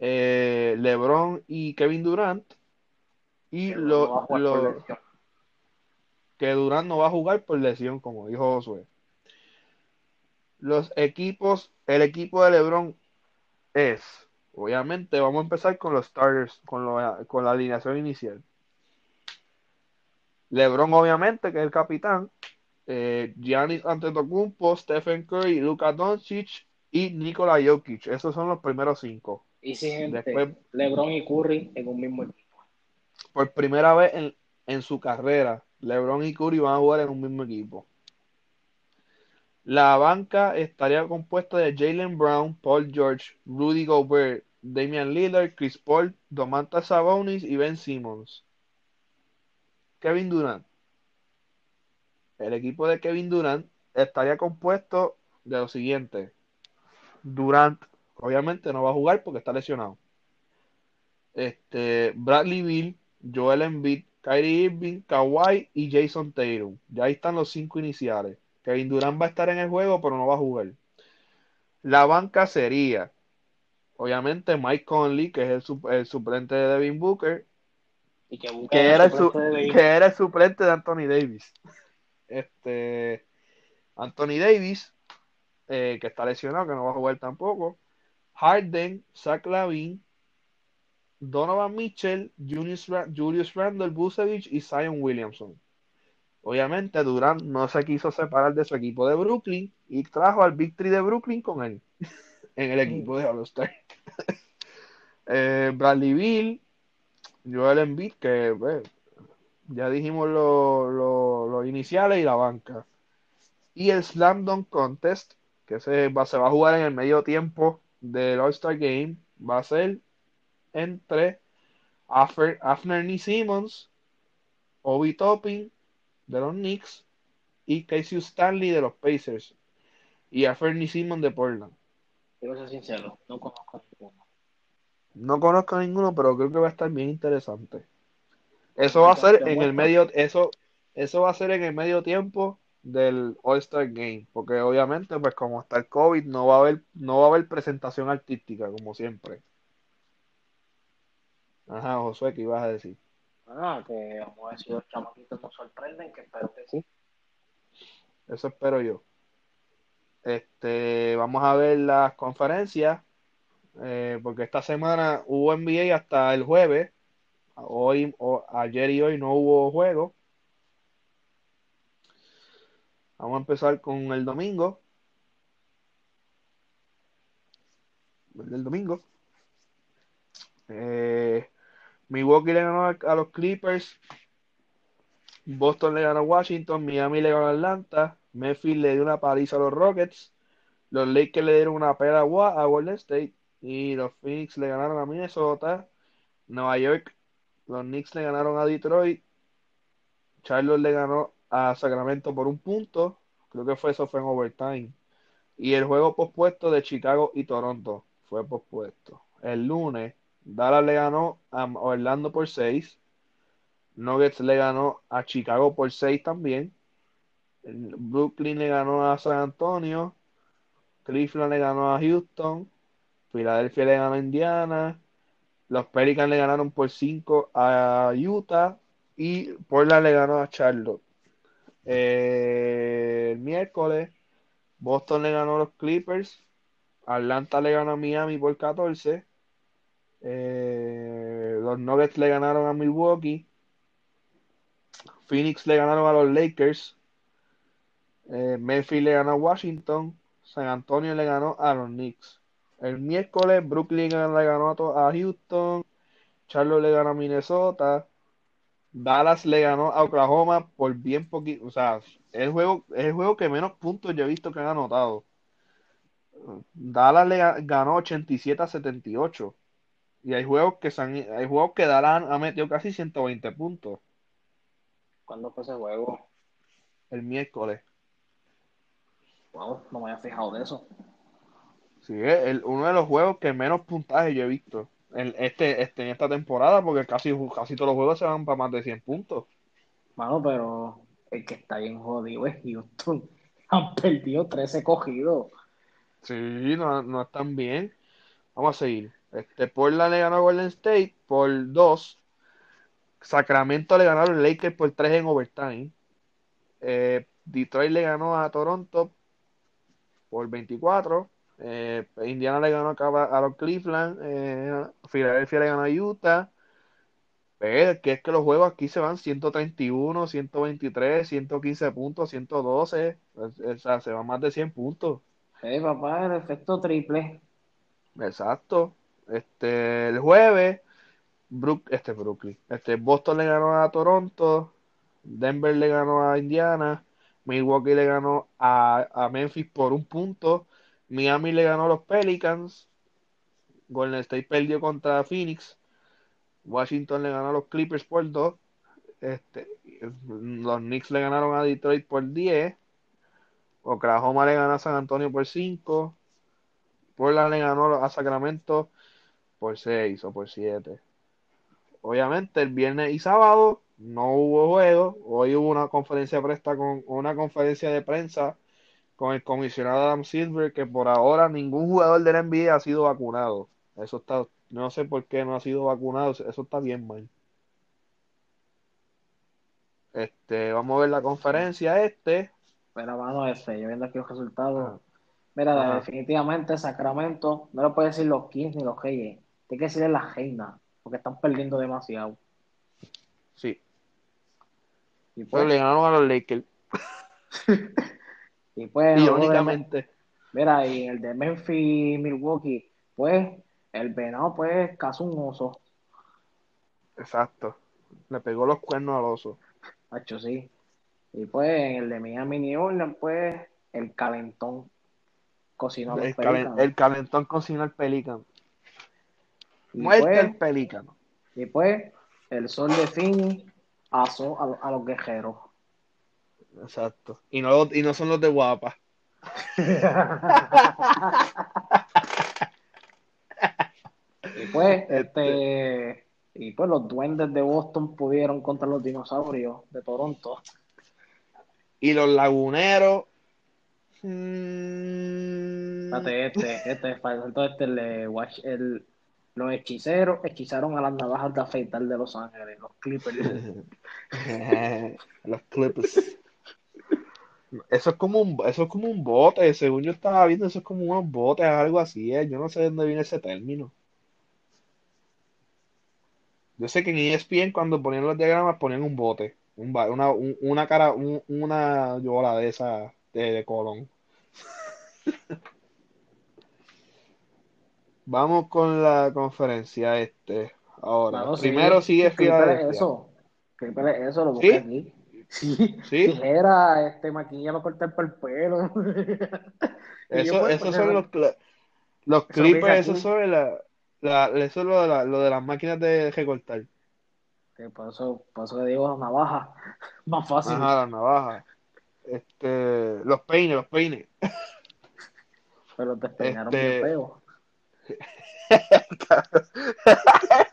eh, LeBron y Kevin Durant. Y lo, no lo- que Durant no va a jugar por lesión, como dijo Josué. Los equipos, el equipo de LeBron es, obviamente, vamos a empezar con los starters, con, lo- con la alineación inicial. LeBron, obviamente, que es el capitán. Eh, Giannis Antetokounmpo, Stephen Curry, Luka Doncic y Nikola Jokic. Esos son los primeros cinco. Y si gente, Después- LeBron y Curry en un mismo equipo. Por primera vez en, en su carrera, LeBron y Curry van a jugar en un mismo equipo. La banca estaría compuesta de Jalen Brown, Paul George, Rudy Gobert, Damian Lillard, Chris Paul, Domantas Sabonis y Ben Simmons. Kevin Durant. El equipo de Kevin Durant estaría compuesto de lo siguiente. Durant, obviamente no va a jugar porque está lesionado. Este, Bradley Beal, Joel Embiid, Kyrie Irving, Kawhi y Jason Tatum. Ya ahí están los cinco iniciales. Kevin Durant va a estar en el juego, pero no va a jugar. La banca sería, obviamente, Mike Conley, que es el, sup- el suplente de Devin Booker, Y que, era, el su- suplente de Baby. que era el suplente de Anthony Davis. Este, Anthony Davis, eh, que está lesionado, que no va a jugar tampoco. Harden, Zach Lavin, Donovan Mitchell, Julius, Ra- Julius Randle, Vucevic y Zion Williamson. Obviamente Durant no se quiso separar de su equipo de Brooklyn y trajo al Victory de Brooklyn con él en el equipo de All-Star. Eh, Bradley Beal, Joel Embiid, que pues, ya dijimos lo- lo- los iniciales y la banca. Y el Slam Dunk Contest, que se va, se va a jugar en el medio tiempo del All-Star Game, va a ser entre Afner, Afner Simmons, Obi Toppin de los Knicks y Casey Stanley de los Pacers y Afner Simmons de Portland. Quiero ser sincero, no conozco ninguno. No conozco a ninguno, pero creo que va a estar bien interesante. Eso va a ser en el medio, eso, eso va a ser en el medio tiempo del All-Star Game, porque obviamente, pues como está el COVID, no va a haber, no va a haber presentación artística, como siempre. Ajá, Josué, ¿qué ibas a decir? Ah, que vamos a ver si los chamaquitos nos sorprenden, que espero que sí. Eso espero yo. Este, vamos a ver las conferencias, eh, porque esta semana hubo NBA hasta el jueves. Hoy, o- ayer y hoy no hubo juego. Vamos a empezar con el domingo. El domingo. Eh, Milwaukee le ganó a, los Clippers. Boston le ganó a Washington. Miami le ganó a Atlanta. Memphis le dio una paliza a los Rockets. Los Lakers le dieron una pera a Golden State. Y los Phoenix le ganaron a Minnesota. Nueva York. Los Knicks le ganaron a Detroit. Charlotte le ganó a Sacramento por un punto. Creo que fue eso fue en overtime. Y el juego pospuesto de Chicago y Toronto fue pospuesto. El lunes, Dallas le ganó a Orlando por 6. Nuggets le ganó a Chicago por 6 también. Brooklyn le ganó a San Antonio. Cleveland le ganó a Houston. Filadelfia le ganó a Indiana. Los Pelicans le ganaron por 5 a Utah. Y Portland le ganó a Charlotte. Eh, el miércoles, Boston le ganó a los Clippers. Atlanta le ganó a Miami por 14. Eh, los Nuggets le ganaron a Milwaukee. Phoenix le ganaron a los Lakers. Eh, Memphis le ganó a Washington. San Antonio le ganó a los Knicks. El miércoles Brooklyn le ganó a, Houston. Charlotte le ganó a Minnesota. Dallas le ganó a Oklahoma por bien poquito. O sea, es el juego, es el juego que menos puntos yo he visto que han anotado. Dallas le ganó 87 a 78. Y hay juegos que hay juegos que Dallas ha metido casi 120 puntos. ¿Cuándo fue ese juego? El miércoles. Wow, no me había fijado de eso. Sí, es uno de los juegos que menos puntaje yo he visto en, este, este, en esta temporada, porque casi, casi todos los juegos se van para más de 100 puntos. Mano, pero el que está bien jodido es Houston. Han perdido 13 cogidos. Sí, no, no están bien. Vamos a seguir. Este, Portland le ganó a Golden State por 2. Sacramento le ganó a los Lakers por 3 en overtime. Eh, Detroit le ganó a Toronto por 24. Eh, Indiana le ganó a, los Cleveland. Eh, Filadelfia le ganó a Utah. Pero que es que los juegos aquí se van 131, 123, 115 puntos, 112. O sea, se van más de 100 puntos. Sí, papá, el efecto triple. Exacto. Este, el jueves, Brook, este Brooklyn. Este, Boston le ganó a Toronto. Denver le ganó a Indiana. Milwaukee le ganó a, Memphis por un punto. Miami le ganó a los Pelicans. Golden State perdió contra Phoenix. Washington le ganó a los Clippers por dos. Este, los Knicks le ganaron a Detroit por 10. Oklahoma le ganó a San Antonio por 5. Portland le ganó a Sacramento por 6 o por 7. Obviamente el viernes y sábado no hubo juego. Hoy hubo una conferencia presta con una conferencia de prensa con el comisionado Adam Silver que por ahora ningún jugador de la NBA ha sido vacunado. Eso está, no sé por qué no ha sido vacunado, eso está bien mal. Este, vamos a ver la conferencia este. Pero mano, ese, yo viendo aquí los resultados. Mira, definitivamente Sacramento, no le puede decir los Kings ni los Reyes, tiene que decirle la Reina, porque están perdiendo demasiado. Sí. Y pues, le ganaron a los Lakers. y pues, irónicamente. Mira, y el de Memphis, Milwaukee, pues, el venado, pues, casi un oso. Exacto. Le pegó los cuernos al oso. Hacho, sí. Y pues, el de Miami, New Orleans, pues, el calentón. Cocinó el, el calentón cocinó el pelícano. Muerte el pelícano. Y pues, el sol de fin asó a, los guerreros. Exacto. Y no, y no son los de guapa. y pues, este, este, y pues los duendes de Boston pudieron contra los dinosaurios de Toronto. Y los laguneros. Mmm... Este, este, este, este, el, el, los hechiceros hechizaron a las navajas de afeitar de Los Ángeles, los Clippers. los Clippers. Eso es como un, eso es como un bote, según yo estaba viendo, eso es como unos botes, algo así, ¿eh? yo no sé de dónde viene ese término. Yo sé que en ESPN cuando ponían los diagramas ponían un bote. una, una cara, una yola de esa de, de Colón. Vamos con la conferencia este. Ahora, primero sigue Filadelfia. Eso, eso, lo busqué aquí. Sí, ¿Sí? Era este maquilla para cortar por el pelo. eso, pues, esos son los, los clippers, eso son la, la, eso es lo de, la, lo de las máquinas de recortar. Que por eso que digo navaja. Más fácil. Ajá, las navajas. Este, los peines, los peines. Pero te despeinaron este... bien feo.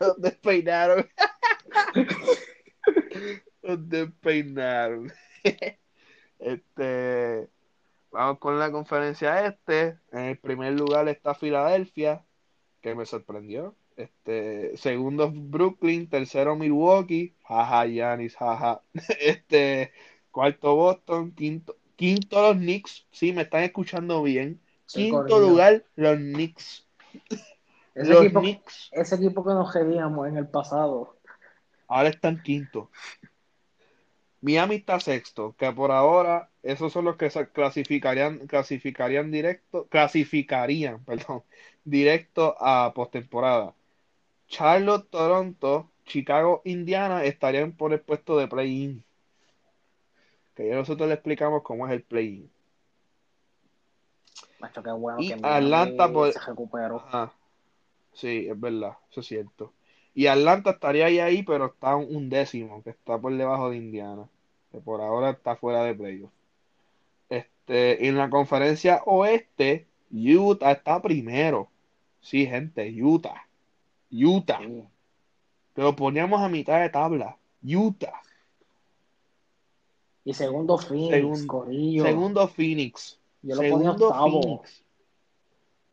Los despeinaron. los despeinaron. Este, vamos con la conferencia este. En el primer lugar está Filadelfia, que me sorprendió. Este, segundo Brooklyn, tercero Milwaukee, jaja Yanis, jaja. Este, cuarto Boston, quinto, quinto los Knicks, sí, me están escuchando bien. Quinto lugar, los Knicks. Ese, equipo, ese equipo que nos queríamos en el pasado. Ahora están quinto. Miami está sexto, que por ahora esos son los que clasificarían, clasificarían directo, clasificarían, perdón, directo a postemporada. Charlotte, Toronto, Chicago, Indiana estarían por el puesto de play-in. Que ya nosotros le explicamos cómo es el play-in. Y Atlanta por... se recuperó. Sí, es verdad, eso es cierto. Y Atlanta estaría ahí, ahí, pero está un décimo, que está por debajo de Indiana, que por ahora está fuera de playoff. Este, en la conferencia oeste, Utah está primero. Sí, gente, Utah. Utah. Pero poníamos a mitad de tabla. Utah. Y segundo Phoenix, Segundo Phoenix. Yo lo segundo Phoenix.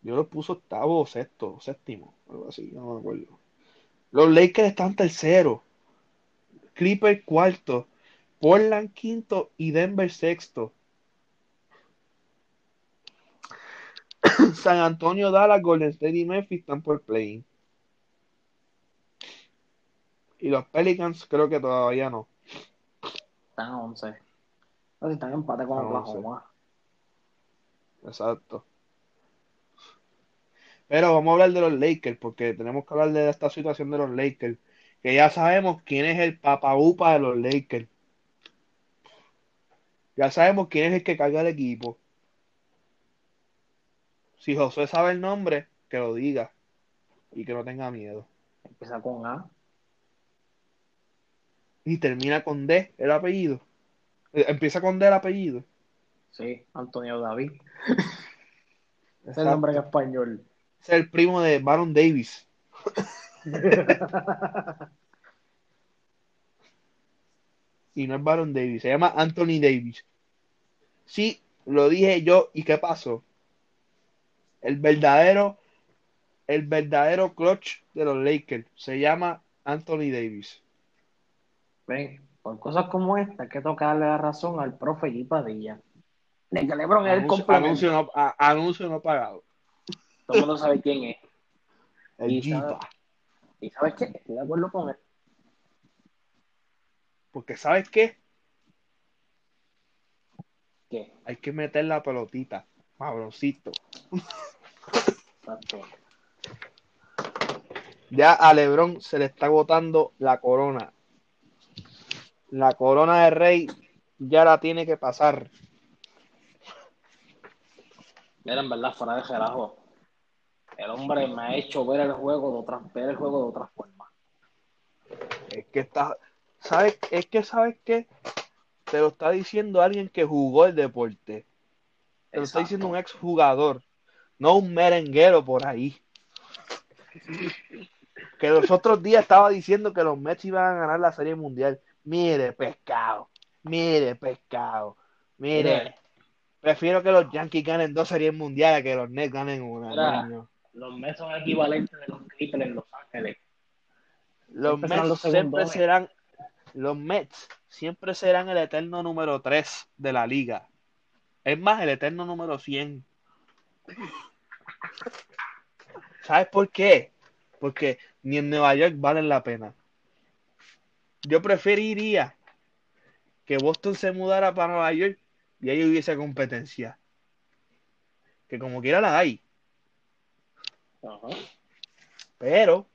Yo lo puse octavo o sexto, séptimo, algo así, no me acuerdo. Los Lakers están tercero. Clipper cuarto. Portland quinto y Denver sexto. San Antonio, Dallas, Golden State y Memphis están por playing. Y los Pelicans creo que todavía no. Están a 11. están en empate con Oklahoma. Exacto. Pero vamos a hablar de los Lakers, porque tenemos que hablar de esta situación de los Lakers. Que ya sabemos quién es el papaupa de los Lakers. Ya sabemos quién es el que carga el equipo. Si José sabe el nombre, que lo diga. Y que no tenga miedo. Empieza con A y termina con D el apellido. Eh, empieza con D el apellido. Sí, Antonio David. es el nombre en español. Es el primo de Baron Davis. y no es Baron Davis, se llama Anthony Davis. Sí, lo dije yo, ¿y qué pasó? El verdadero, el verdadero clutch de los Lakers se llama Anthony Davis. Ven, por cosas como esta hay que tocarle la razón al profe G. Padilla. De que Lebron es el complemento. Anuncio no, anuncio no pagado. Todo el mundo sabe quién es. El y, ¿Y sabes qué? Estoy de acuerdo con él. Porque ¿sabes qué? ¿Qué? Hay que meter la pelotita. Mabroncito. Exacto. Ya a Lebron se le está agotando la corona la corona de rey ya la tiene que pasar. Mira, en verdad, fuera de gerajo. El hombre me ha hecho ver el juego de otra, ver el juego de otra forma. Es que está, ¿sabes? Es que sabes que te lo está diciendo alguien que jugó el deporte. Te lo está diciendo un exjugador, no un merenguero por ahí. Que los otros días estaba diciendo que los Mets iban a ganar la Serie Mundial. Mire, pescado. Mire, pescado. Mire. Prefiero que los Yankees ganen dos series mundiales que los Nets ganen una. los Mets son equivalentes de los Clippers en Los Ángeles. Los Mets siempre serán los Mets siempre serán el eterno número 3 de la liga. Es más, el eterno número 100. ¿Sabes por qué? Porque ni en Nueva York valen la pena yo preferiría que Boston se mudara para Nueva York y ahí hubiese competencia. Que como quiera la hay. Ajá. Pero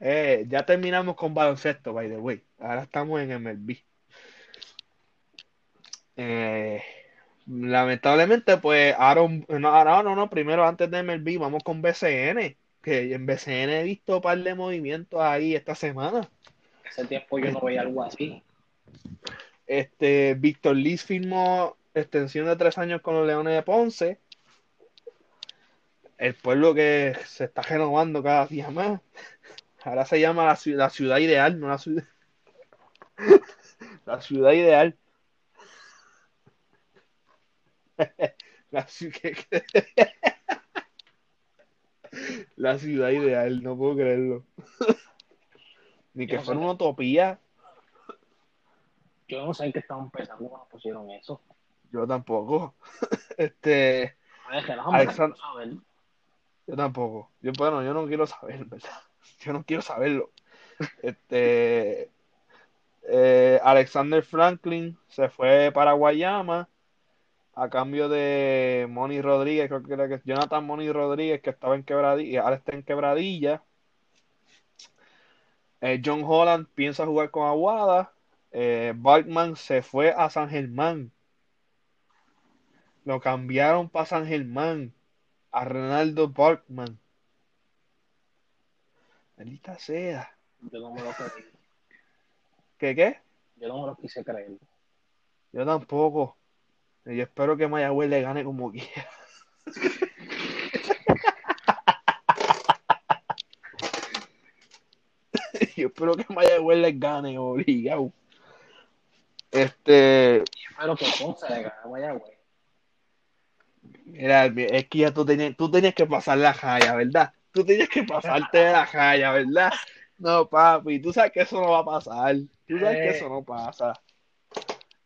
eh, ya terminamos con baloncesto, by the way. Ahora estamos en MLB. Eh, lamentablemente, pues, Aaron, no, no, no, no, primero antes de MLB, vamos con BCN. Que en BCN he visto un par de movimientos ahí esta semana. Hace tiempo yo no veía algo así. Este, Víctor Liz firmó extensión de tres años con los Leones de Ponce. El pueblo que se está renovando cada día más. Ahora se llama la, ciudad, la ciudad ideal, no la ciudad. la ciudad ideal. la, ciudad, la ciudad ideal, no puedo creerlo. Ni que fuera una utopía, Yo no sé en qué estaban pensando cuando pusieron eso. yo tampoco. Este, A ver, relájame, Alexander- yo tampoco. Yo, bueno, yo no quiero saber, ¿verdad? Yo no quiero saberlo. Este, eh, Alexander Franklin se fue para Guayama a cambio de Moni Rodríguez, creo que era que Jonathan Moni Rodríguez, que estaba en Quebradilla, ahora está en Quebradilla. Eh, John Holland piensa jugar con Aguada. Eh, se fue a San Germán. Lo cambiaron para San Germán. A Ronaldo Barkman. Maldita sea. Yo no me lo creí. ¿Qué qué? Yo no me lo quise creer. Yo tampoco. Yo espero que Mayagüez le gane como quiera. Yo espero que Mayagüez les gane, obligado. Este, Y espero que Ponce le gane a Mayagüez. mira, es que ya tú tenías, tú tenías que pasar la jaya, ¿verdad? Tú tenías que pasarte de la jaya, ¿verdad? No, papi, tú sabes que eso no va a pasar. Tú sabes que eso no pasa.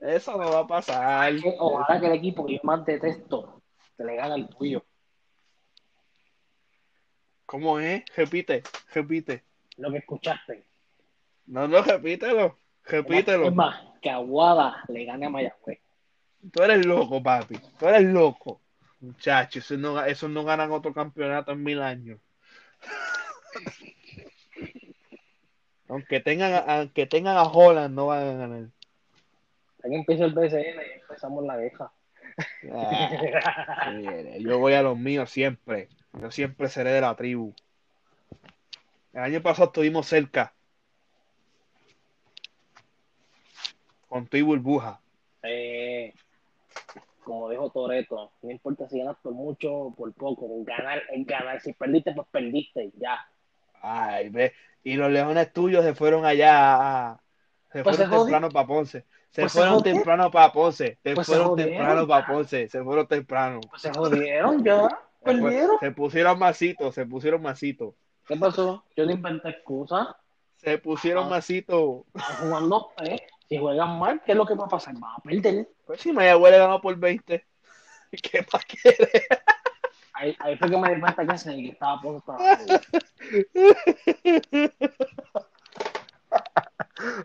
Eso no va a pasar. Ojalá que el equipo que yo más detesto te le gane al tuyo. ¿Cómo es? Repite, repite. Lo que escuchaste. No, no, repítelo. Repítelo. Es más, que Aguada le gane a Mayagüez. Tú eres loco, papi. Tú eres loco. Muchachos, esos no, esos no ganan otro campeonato en mil años. Aunque tengan, aunque tengan a Holland, no van a ganar. Aquí empieza el BCN y empezamos la queja. Ah, yo voy a los míos siempre. Yo siempre seré de la tribu. El año pasado estuvimos cerca. Con tu y burbuja. Eh, como dijo Toreto, no importa si ganas por mucho o por poco, ganar es ganar. Si perdiste, pues perdiste, ya. Ay, ve. Y los leones tuyos se fueron allá. a- Se Pues fueron se temprano para Ponce. Se Pues se fueron jodieron. temprano para Ponce. Se Pues se fueron jodieron. temprano para Ponce. Se fueron temprano. Pues se jodieron ya, Se, perdieron. se pusieron masitos. Se pusieron masitos. ¿Qué pasó? Yo no inventé excusas. Se pusieron Ah. masitos. Están jugando, eh. Si juegan mal, ¿qué es lo que va a pasar? Van a perder. Pues si Mayagüez le ganó por 20. ¿Qué más quiere? Ahí, ahí fue que me di cuenta que estaba jodido.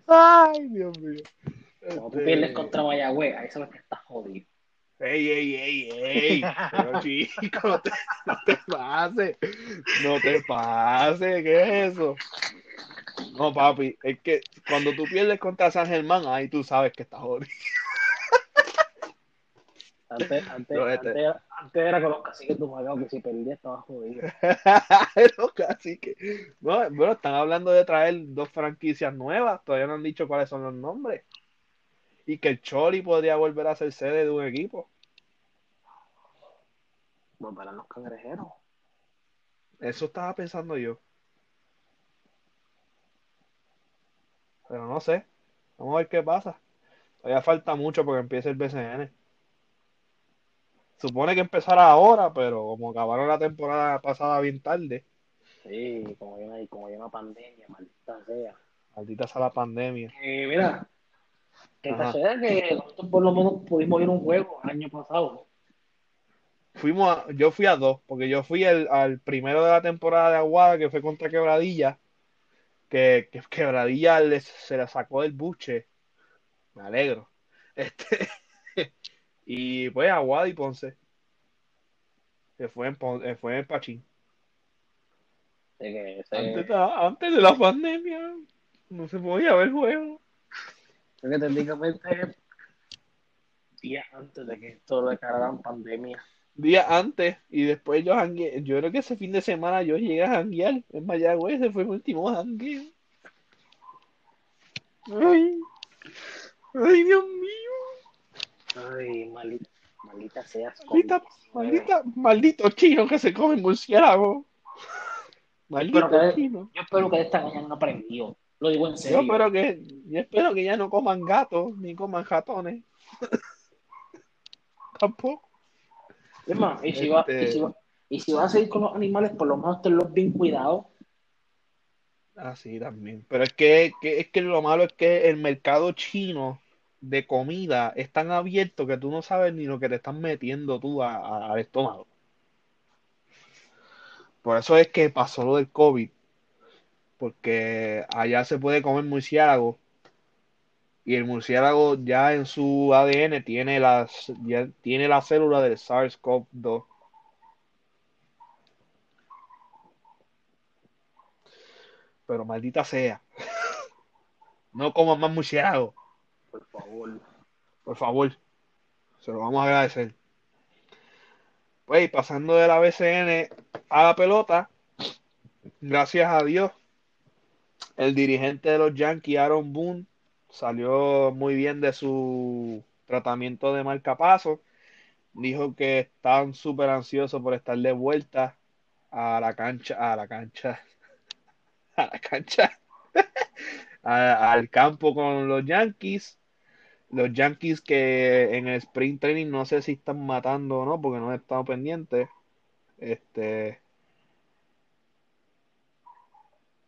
Ay, Dios mío. Cuando tú Este, pierdes contra Mayagüez, ahí sabes que estás jodido. Ey, ey, ey, ey. Pero chico, no te, no te pases. No te pases. ¿Qué es eso? No, papi. Es que cuando tú pierdes contra San Germán, ahí tú sabes que estás jodido. Antes, antes, No, este- antes, era- antes era con los caciques de Humacao que si perdías estabas jodido. Casi que. Bueno, bueno, están hablando de traer dos franquicias nuevas. Todavía no han dicho cuáles son los nombres. Y que el Choli podría volver a ser sede de un equipo. Volverán los cangrejeros. Eso estaba pensando yo. Pero no sé. Vamos a ver qué pasa. Todavía falta mucho porque empiece el BCN. Supone que empezará ahora, pero como acabaron la temporada pasada bien tarde, Sí, como hay una, como hay una pandemia, maldita sea. maldita sea la pandemia. Eh, mira, que sea que nosotros por lo menos pudimos ir a un juego el año pasado. Fuimos a- yo fui a dos, porque yo fui el- al primero de la temporada de Aguada, que fue contra Quebradilla, que, que Quebradilla le- se la sacó del buche Me alegro. Este, y pues Aguada y Ponce. Que fue en, Pon- eh, fue en Pachín. Antes, de- antes de la pandemia no se podía ver juego. Creo que técnicamente días antes de que esto lo declararan pandemia. Días antes y después yo jangueé. Yo creo que ese fin de semana yo llegué a janguear en Mayagüez. Ese fue mi último jangueo. Ay, ay, Dios mío. Ay, maldita, maldita seas. Maldita, COVID-19. maldita, maldito chino que se come murciélago. Maldito Espero que- chino. Yo espero que esta mañana no aprendió. Lo digo en Yo serio. espero que, yo espero que ya no coman gatos ni coman ratones. Tampoco. Es más, y si, va, Este- y, si va, y si vas a seguir con los animales, por lo menos tenlos bien cuidados. Ah, sí, también. Pero es que, que- es que lo malo es que el mercado chino de comida es tan abierto que tú no sabes ni lo que te están metiendo tú a- a- al estómago. Por eso es que pasó lo del COVID. Porque allá se puede comer murciélago. Y el murciélago ya en su ADN tiene las, ya tiene la célula del SARS-CoV-2. Pero maldita sea. No coman más murciélago, Por favor. por favor. Se lo vamos a agradecer. Pues, pasando de la BCN a la pelota, gracias a Dios, el dirigente de los Yankees, Aaron Boone, salió muy bien de su tratamiento de marcapaso. Dijo que estaban súper ansiosos por estar de vuelta a la cancha, a la cancha, a la cancha, al campo con los Yankees. Los Yankees que en el sprint training no sé si están matando o no, porque no he estado pendiente. Este.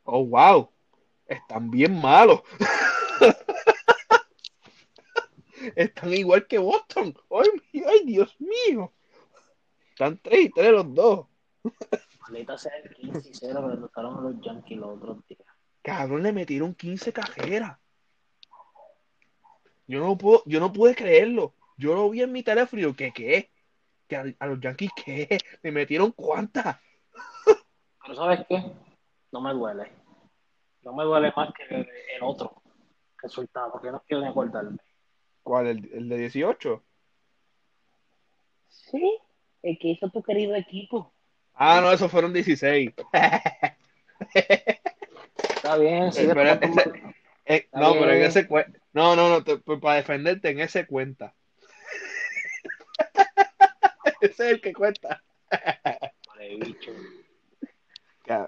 Oh, wow. Están bien malos. Están igual que Boston. Ay, ay, Dios mío. Están 3 y 3 los dos. Maldita sea el 15 y 0 que le tocaron a los Yankees los otros días. Cabrón, le metieron 15 cajeras. Yo no puedo, yo no pude creerlo. Yo lo vi en mi teléfono ¿qué qué? Que a, a los Yankees, ¿qué? ¿Le metieron cuántas? Pero ¿sabes qué? No me duele. No me duele más que el, el otro resultado, porque no quiero ni acordarme. ¿Cuál? ¿El, el de 18? Sí, el que hizo tu querido equipo. Ah, no, esos fueron 16. Está bien, Pero ese- más- Eh, Está no, pero en ese cuenta. No, no, no, te- pues, para defenderte, en ese cuenta. ese es el que cuenta. Vale, bicho.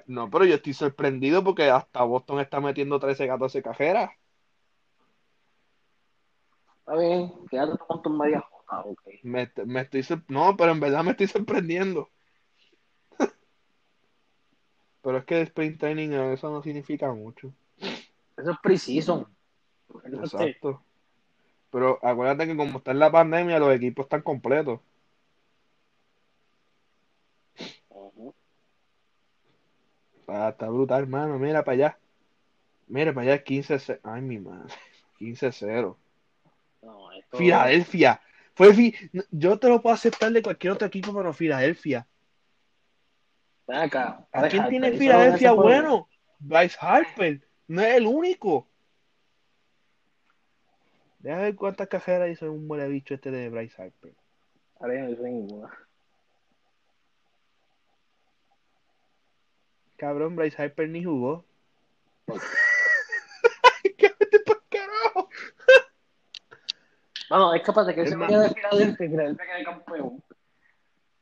No, pero yo estoy sorprendido porque hasta Boston está metiendo 13, 14 cajeras. Está bien, quédate con tus medias jotas, ok. Me, me estoy No, pero en verdad me estoy sorprendiendo. Pero es que el sprint training eso no significa mucho. Eso es preciso. Exacto. Pero acuérdate que como está en la pandemia, los equipos están completos. Está, está brutal, hermano. Mira para allá. Mira para allá, 15-0. Ay, mi madre. 15-0. No, esto- Filadelfia. Fue fi- Yo te lo puedo aceptar de cualquier otro equipo, pero Filadelfia. Ven acá. ¿A Bryce quién Harper tiene Filadelfia bueno? Bryce Harper. No es el único. Deja ver cuántas cajeras hizo un buen bicho este de Bryce Harper. Ahora ya no hizo ninguna. Cabrón, Bryce Harper ni jugó. Cállate pa'l carajo. Bueno, es capaz de que se vaya de Filadelfia y Filadelfia quede campeón.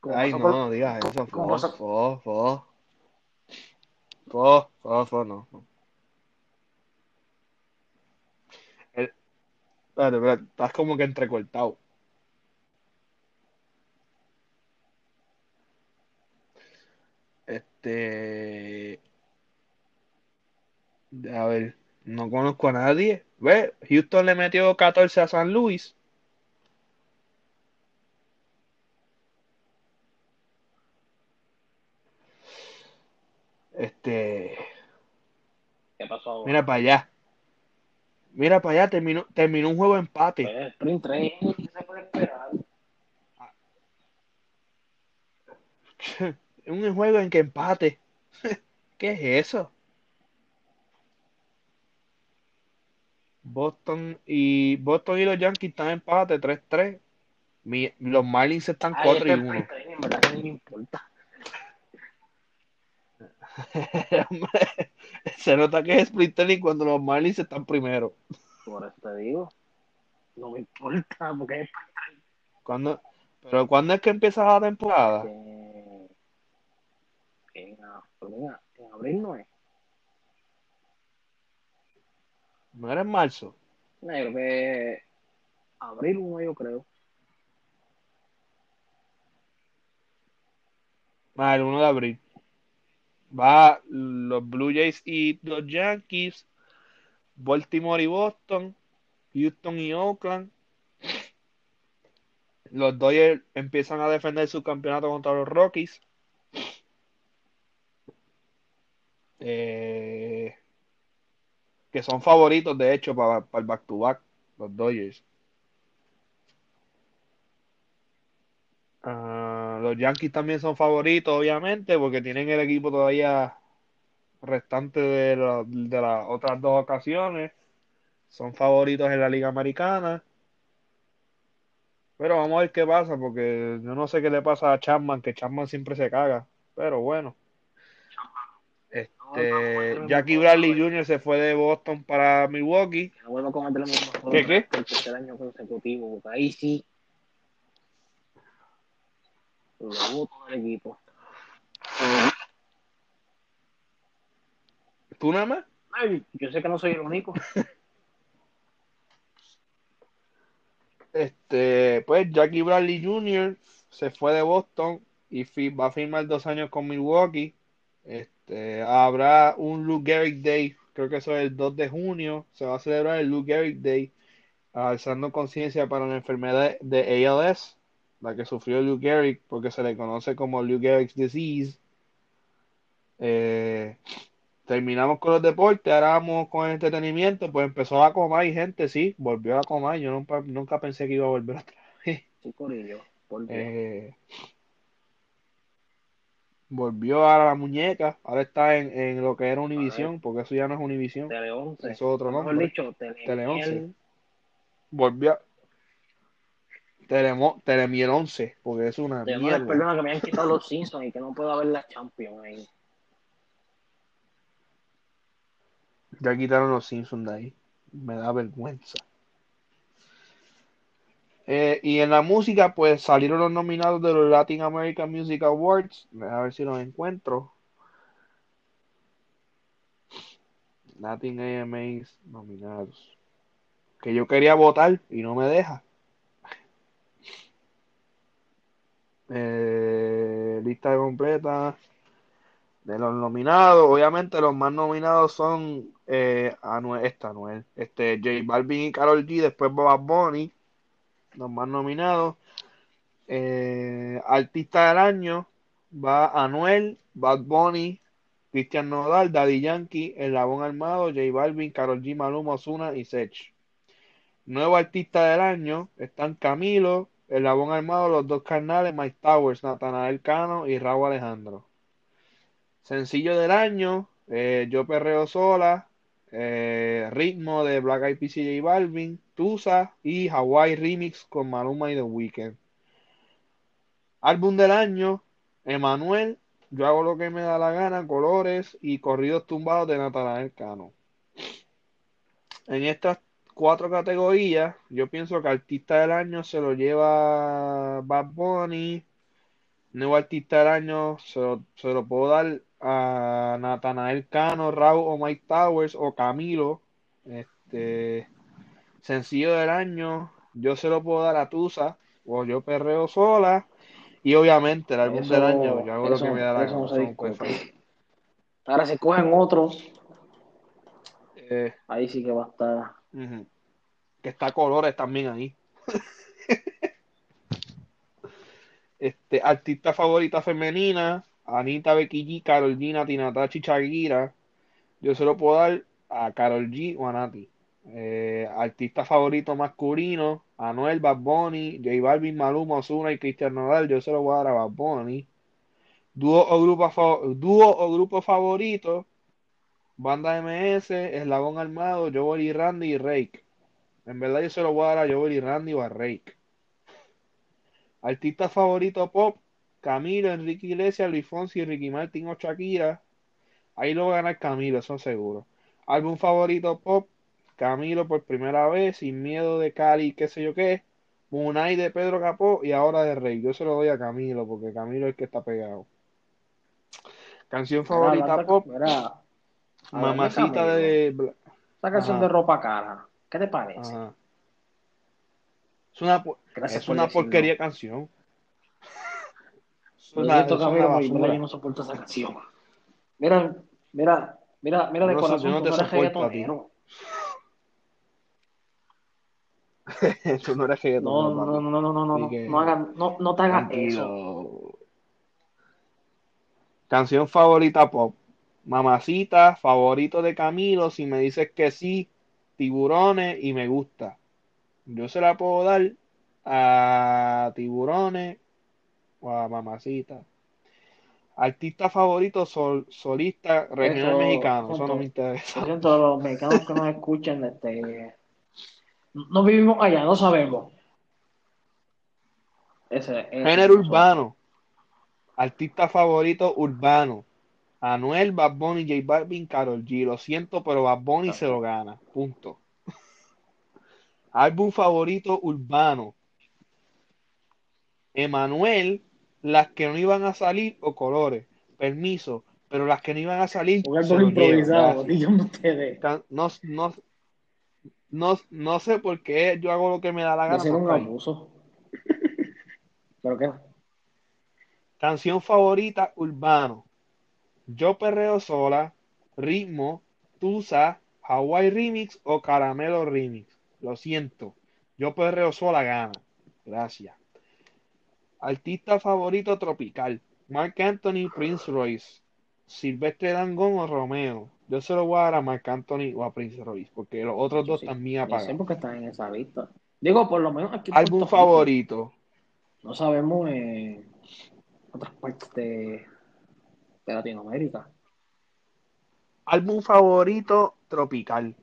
Como Ay, no, no digas eso. Fo, fo, fo. Fo, fo, fo, no. El- Espérate, espérate, estás como que entrecortado. Este. A ver, no conozco a nadie. Ve, Houston le metió 14 a San Luis. Este. ¿Qué pasó ahora? Mira para allá. Mira para allá, terminó, terminó un juego de empate. Pues, sprint training, ¿qué se puede esperar? un juego en que empate. ¿Qué es eso? Boston y Boston y los Yankees están en empate 3-3. Mi- Los Marlins están Ay, 4 y este 1. sprint training, en verdad que ni me importa. Se nota que es training cuando los Marlins están primero. Por eso te digo. No me importa, porque es ¿Cuándo? Pero ¿cuándo es que empieza la temporada? que en, mira, en abril no es. No era en marzo. No, yo creo que abril 1 yo creo. Ah, el 1 de abril. Va los Blue Jays y los Yankees, Baltimore y Boston, Houston y Oakland. Los Dodgers empiezan a defender su campeonato contra los Rockies. Eh, que son favoritos, de hecho, para, el back-to-back, los Dodgers. Ah, los Yankees también son favoritos, obviamente, porque tienen el equipo todavía restante de, de las otras dos ocasiones. Son favoritos en la Liga Americana. Pero vamos a ver qué pasa, porque yo no sé qué le pasa a Chapman, que Chapman siempre se caga. Pero bueno. Este, Jackie Bradley Jr. se fue de Boston para Milwaukee. No a cometer ¿Qué, qué? por el tercer año consecutivo, porque ahí sí lo voto del equipo. ¿Tú nada más? Ay, yo sé que no soy el único. Este, pues Jackie Bradley Jr. se fue de Boston y va a firmar dos años con Milwaukee. Este, habrá un Lou Gehrig Day, creo que eso es el 2 de junio. Se va a celebrar el Lou Gehrig Day, alzando conciencia para la enfermedad de ALS, la que sufrió Lou Gehrig, porque se le conoce como Lou Gehrig's Disease. Eh, terminamos con los deportes, ahora vamos con el entretenimiento. Pues empezó la Comay, gente, sí, volvió a Comay. Yo nunca, nunca pensé que iba a volver otra vez. Sí. Por Dios. Eh, volvió a la muñeca, ahora está en, en lo que era Univision, porque eso ya no es Univision, Tele 11. eso es otro Mejor nombre. dicho, Tele, Tele 11. Miel. Volvió a Telemo, Telemiel 11, porque es una Te mierda. perdona que me hayan quitado los Simpsons y que no pueda ver la Champions ahí. Ya quitaron los Simpsons de ahí. Me da vergüenza. Eh, y en la música, pues salieron los nominados de los Latin American Music Awards. A ver si los encuentro. Latin AMAs nominados. Que yo quería votar y no me deja. Eh, lista completa de los nominados. Obviamente los más nominados son eh, Anuel, esta Anuel, este J Balvin y Karol G, después Bad Bunny, los más nominados. Eh, artista del año va Anuel, Bad Bunny, Cristian Nodal, Daddy Yankee, El Labón Armado, J Balvin, Karol G, Maluma, Ozuna y Sech. Nuevo artista del año están Camilo, El Labón Armado, Los Dos Carnales, Mike Towers, Natanael Cano y Raúl Alejandro. Sencillo del año, eh, Yo Perreo Sola, eh, Ritmo de Black Eyed Peas y J Balvin, Tusa y Hawaii Remix con Maluma y The Weeknd. Álbum del año, Emanuel, Yo hago lo que me da la gana, Colores y Corridos tumbados de Natanael Cano. En estas cuatro categorías, yo pienso que artista del año se lo lleva Bad Bunny. Nuevo artista del año se lo, se lo puedo dar a Natanael Cano, Raúl o Mike Towers o Camilo. Este sencillo del año, yo se lo puedo dar a Tusa o yo perreo sola. Y obviamente el álbum Eso- del año, yo hago eso- lo que me da la eso no se. Ahora se cogen otros, Eh, ahí sí que va a estar. Que está Colores también ahí. Este, artista favorita femenina, Anita, Becky G, Karol G, Nati Natacha y Shakira. Yo se lo puedo dar a Karol G o a Nati. Eh, artista favorito masculino, Anuel, Bad Bunny, J Balvin, Maluma, Ozuna y Cristian Nodal. Yo se lo voy a dar a Bad Bunny. Dúo o grupo, dúo favorito, Banda MS, Eslabón Armado, Joel y Randy y Rake. En verdad yo se lo voy a dar a Joel y Randy o a Rake. Artista favorito pop, Camilo, Enrique Iglesias, Luis Fonsi, Ricky Martin o Shakira. Ahí lo va a ganar Camilo, eso seguro. Álbum favorito pop, Camilo por primera vez, Sin Miedo de Cali, qué sé yo qué. Munay de Pedro Capó y ahora de Rey. Yo se lo doy a Camilo porque Camilo es el que está pegado. Canción favorita pop, Mamacita de... Esa canción Ajá. de ropa cara, ¿qué te parece? Ajá. Es una, Gracias es por una porquería canción. Lo siento, Camilo, yo no soporto esa canción. Mira, mira, mira, mira de no corazón, no tú no. Tú no eres reggaetonero, No, no, no, no, no, no, no, no, que- no, no, no te hagas eso. Canción favorita pop. Mamacita, favorito de Camilo. Si me dices que sí, tiburones y me gusta. Yo se la puedo dar a tiburones o a mamacita. Artista favorito sol- solista regional Eso, mexicano. Eso no me interesa. Siento, los mexicanos que nos escuchan, este, no vivimos allá, no sabemos. Ese, ese Género es urbano. Artista favorito urbano. Anuel, Bad Bunny, J Balvin, Karol G. Lo siento, pero Bad Bunny se lo gana. Punto. Álbum favorito urbano. Emanuel, las que no iban a salir o colores. Permiso, pero las que no iban a salir se lo improvisado, ustedes. No, no, no, no sé por qué yo hago lo que me da la gana. ser un abuso. ¿Pero qué? Canción favorita urbano. Yo perreo sola, ritmo, Tusa, Hawaii Remix o Caramelo Remix. Lo siento. Yo perreo sola gana. Gracias. Artista favorito tropical. Mark Anthony, Prince Royce. Silvestre Dangón o Romeo. Yo se lo voy a dar a Mark Anthony o a Prince Royce, porque los otros Yo dos sí, también sé apagados. porque están en esa lista. Digo, por lo menos aquí favorito. No sabemos en otras partes de, de Latinoamérica. Álbum favorito tropical.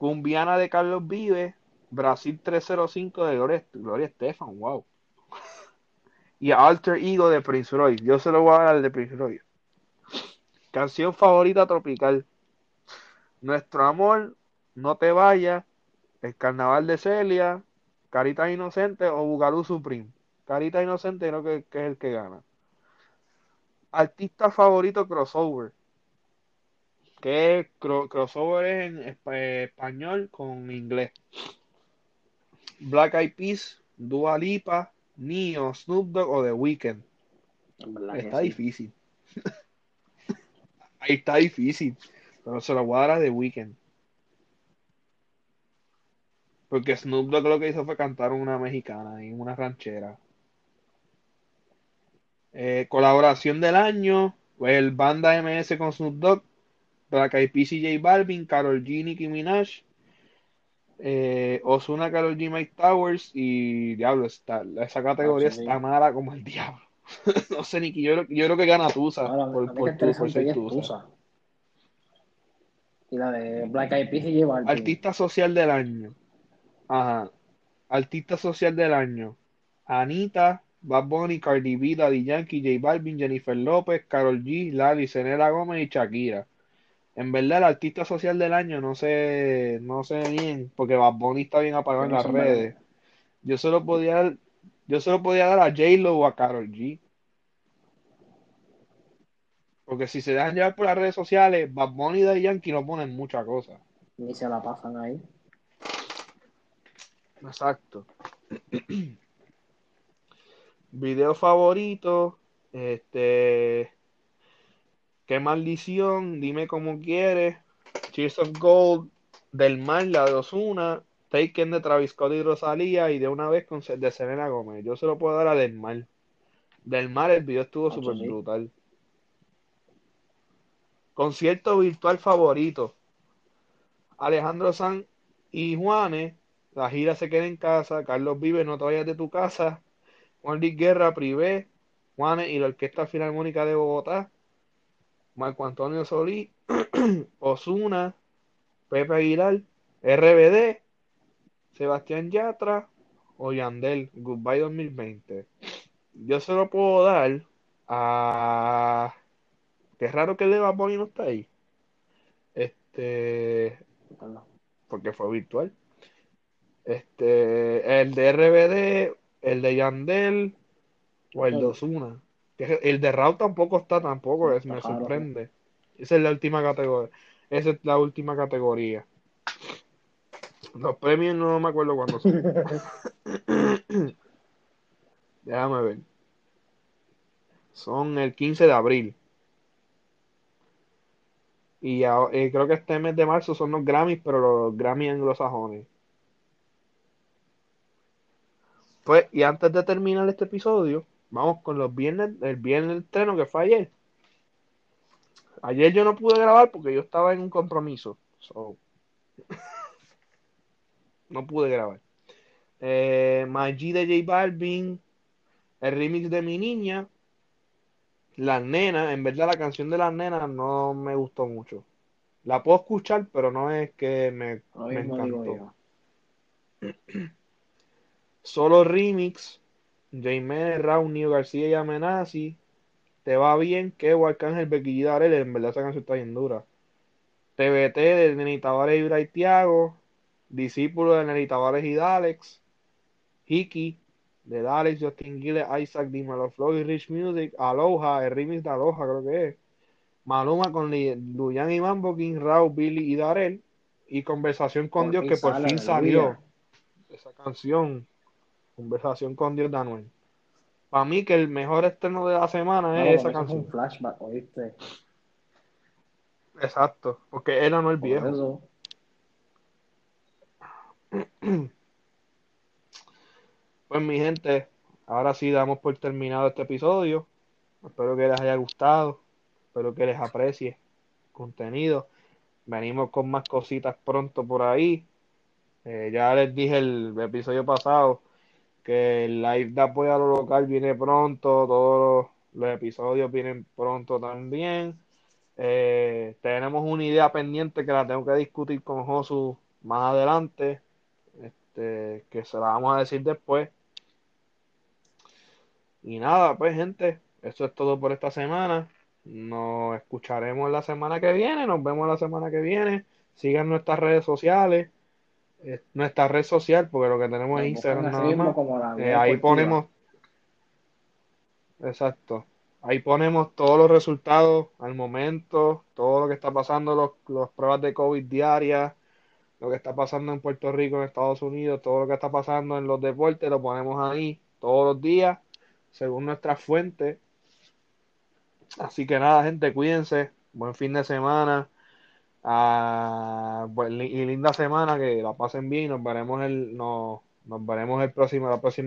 Cumbiana de Carlos Vives, Brasil 305 de Gloria, Gloria Estefan, wow. Y Alter Ego de Prince Royce. Yo se lo voy a dar al de Prince Royce. Canción favorita tropical. Nuestro amor, no te vayas. El carnaval de Celia, Carita Inocente o Bugalú Supreme. Carita Inocente creo que, que es el que gana. Artista favorito crossover. Que cro- crossover es en eh, español con inglés. Black Eyed Peas, Dua Lipa, Neo, Snoop Dogg o The Weeknd. Está sí. difícil. Ahí está difícil. Pero se lo voy a dar a The Weeknd. Porque Snoop Dogg lo que hizo fue cantar una mexicana en una ranchera. Eh, colaboración del año. pues, el banda MS con Snoop Dogg. Black Eyed Peas y J Balvin. Karol G, Nicki Minaj. Eh, Ozuna, Karol G, Mike Towers. Y diablo, está, esa categoría Ah, sí. está mala como el diablo. no sé, Nicky. Yo, yo creo que gana Tusa. Ahora, por, por, ser Tusa. Tusa. Y la de Black Eyed Peas y J Balvin. Artista social del año. Ajá. Artista social del año. Anita, Bad Bunny, Cardi B, Daddy Yankee, J Balvin, Jennifer López, Karol G, Lali, Senela Gómez y Shakira. En verdad, el artista social del año no sé, no sé bien, porque Bad Bunny está bien apagado en las redes. Yo se lo podía dar, yo se lo podía dar a J-Lo o a Karol G. Porque si se dejan llevar por las redes sociales, Bad Bunny y Daddy Yankee no ponen muchas cosas. Ni se la pasan ahí. Exacto. Video favorito, este, qué maldición, dime cómo quieres, Cheers of Gold, Del Mar, la de Ozuna, Taken de Travis Scott y Rosalía y de una vez con de Selena Gómez. Yo se lo puedo dar a Del Mar. Del Mar el video estuvo Macho, súper sí. brutal. Concierto virtual favorito. Alejandro San y Juanes, la gira se queda en casa, Carlos Vive, no te vayas de tu casa, Juan Luis Guerra, Privé, Juanes y la Orquesta Filarmónica de Bogotá, Marco Antonio Solí, Osuna, Pepe Aguilar, RBD, Sebastián Yatra o Yandel, Goodbye 2020. Yo se lo puedo dar a... Qué raro que el de Bad Bunny no está ahí. Este... Porque fue virtual. Este, el de RBD, el de Yandel o el de Osuna. El de Raúl tampoco está tampoco, es, me sorprende. Esa es la última categoría. Esa es la última categoría. Los premios no me acuerdo cuándo son. Déjame ver. Son el 15 de abril. Y eh, creo que este mes de marzo son los Grammys, pero los Grammys anglosajones. Pues, y antes de terminar este episodio, vamos con los viernes, el viernes del estreno que fue ayer. Ayer yo no pude grabar porque yo estaba en un compromiso. no pude grabar. Eh, Maggi de J Balvin, el remix de mi niña, las nenas, en verdad la canción de las nenas no me gustó mucho. La puedo escuchar, pero no es que me, me encantó. Solo remix, Jaime Raúl, García y Amenazi. Te va bien que Arcángel Becky Darel, en verdad esa canción está bien dura. TBT de Neni Tavares y Bray Tiago, Discípulo de Neni Tavares y Dalex, Hiki de Dalex, Justin Gilles, Isaac, Flow y Rich Music, Aloha, el remix de Aloha creo que es. Maluma con Luyan y Mambo King, Raúl, Billy y Darel. Y Conversación con Dios, que por fin salió. Esa canción Conversación con Dios Daniel. Para mí que el mejor estreno de la semana es esa canción. Es un flashback, ¿oíste? Exacto, porque era no el viejo. Pues mi gente, ahora sí damos por terminado este episodio. Espero que les haya gustado, espero que les aprecie el contenido. Venimos con más cositas pronto por ahí. Eh, ya les dije el episodio pasado que el live de apoyo a lo local viene pronto, todos los, episodios vienen pronto también. Eh, tenemos una idea pendiente que la tengo que discutir con Josu más adelante, este, que se la vamos a decir después. Y nada, pues gente, eso es todo por esta semana. Nos escucharemos la semana que viene, nos vemos la semana que viene. Sigan nuestras redes sociales nuestra red social, porque lo que tenemos es Instagram nada más. Eh, ahí ponemos. Exacto. Ahí ponemos todos los resultados al momento, todo lo que está pasando, las pruebas de COVID diarias, lo que está pasando en Puerto Rico, en Estados Unidos, todo lo que está pasando en los deportes, lo ponemos ahí todos los días, según nuestra fuente. Así que nada, gente, cuídense. Buen fin de semana. Ah, y linda semana, que la pasen bien. Nos veremos el, nos, nos veremos el próximo, la próxima.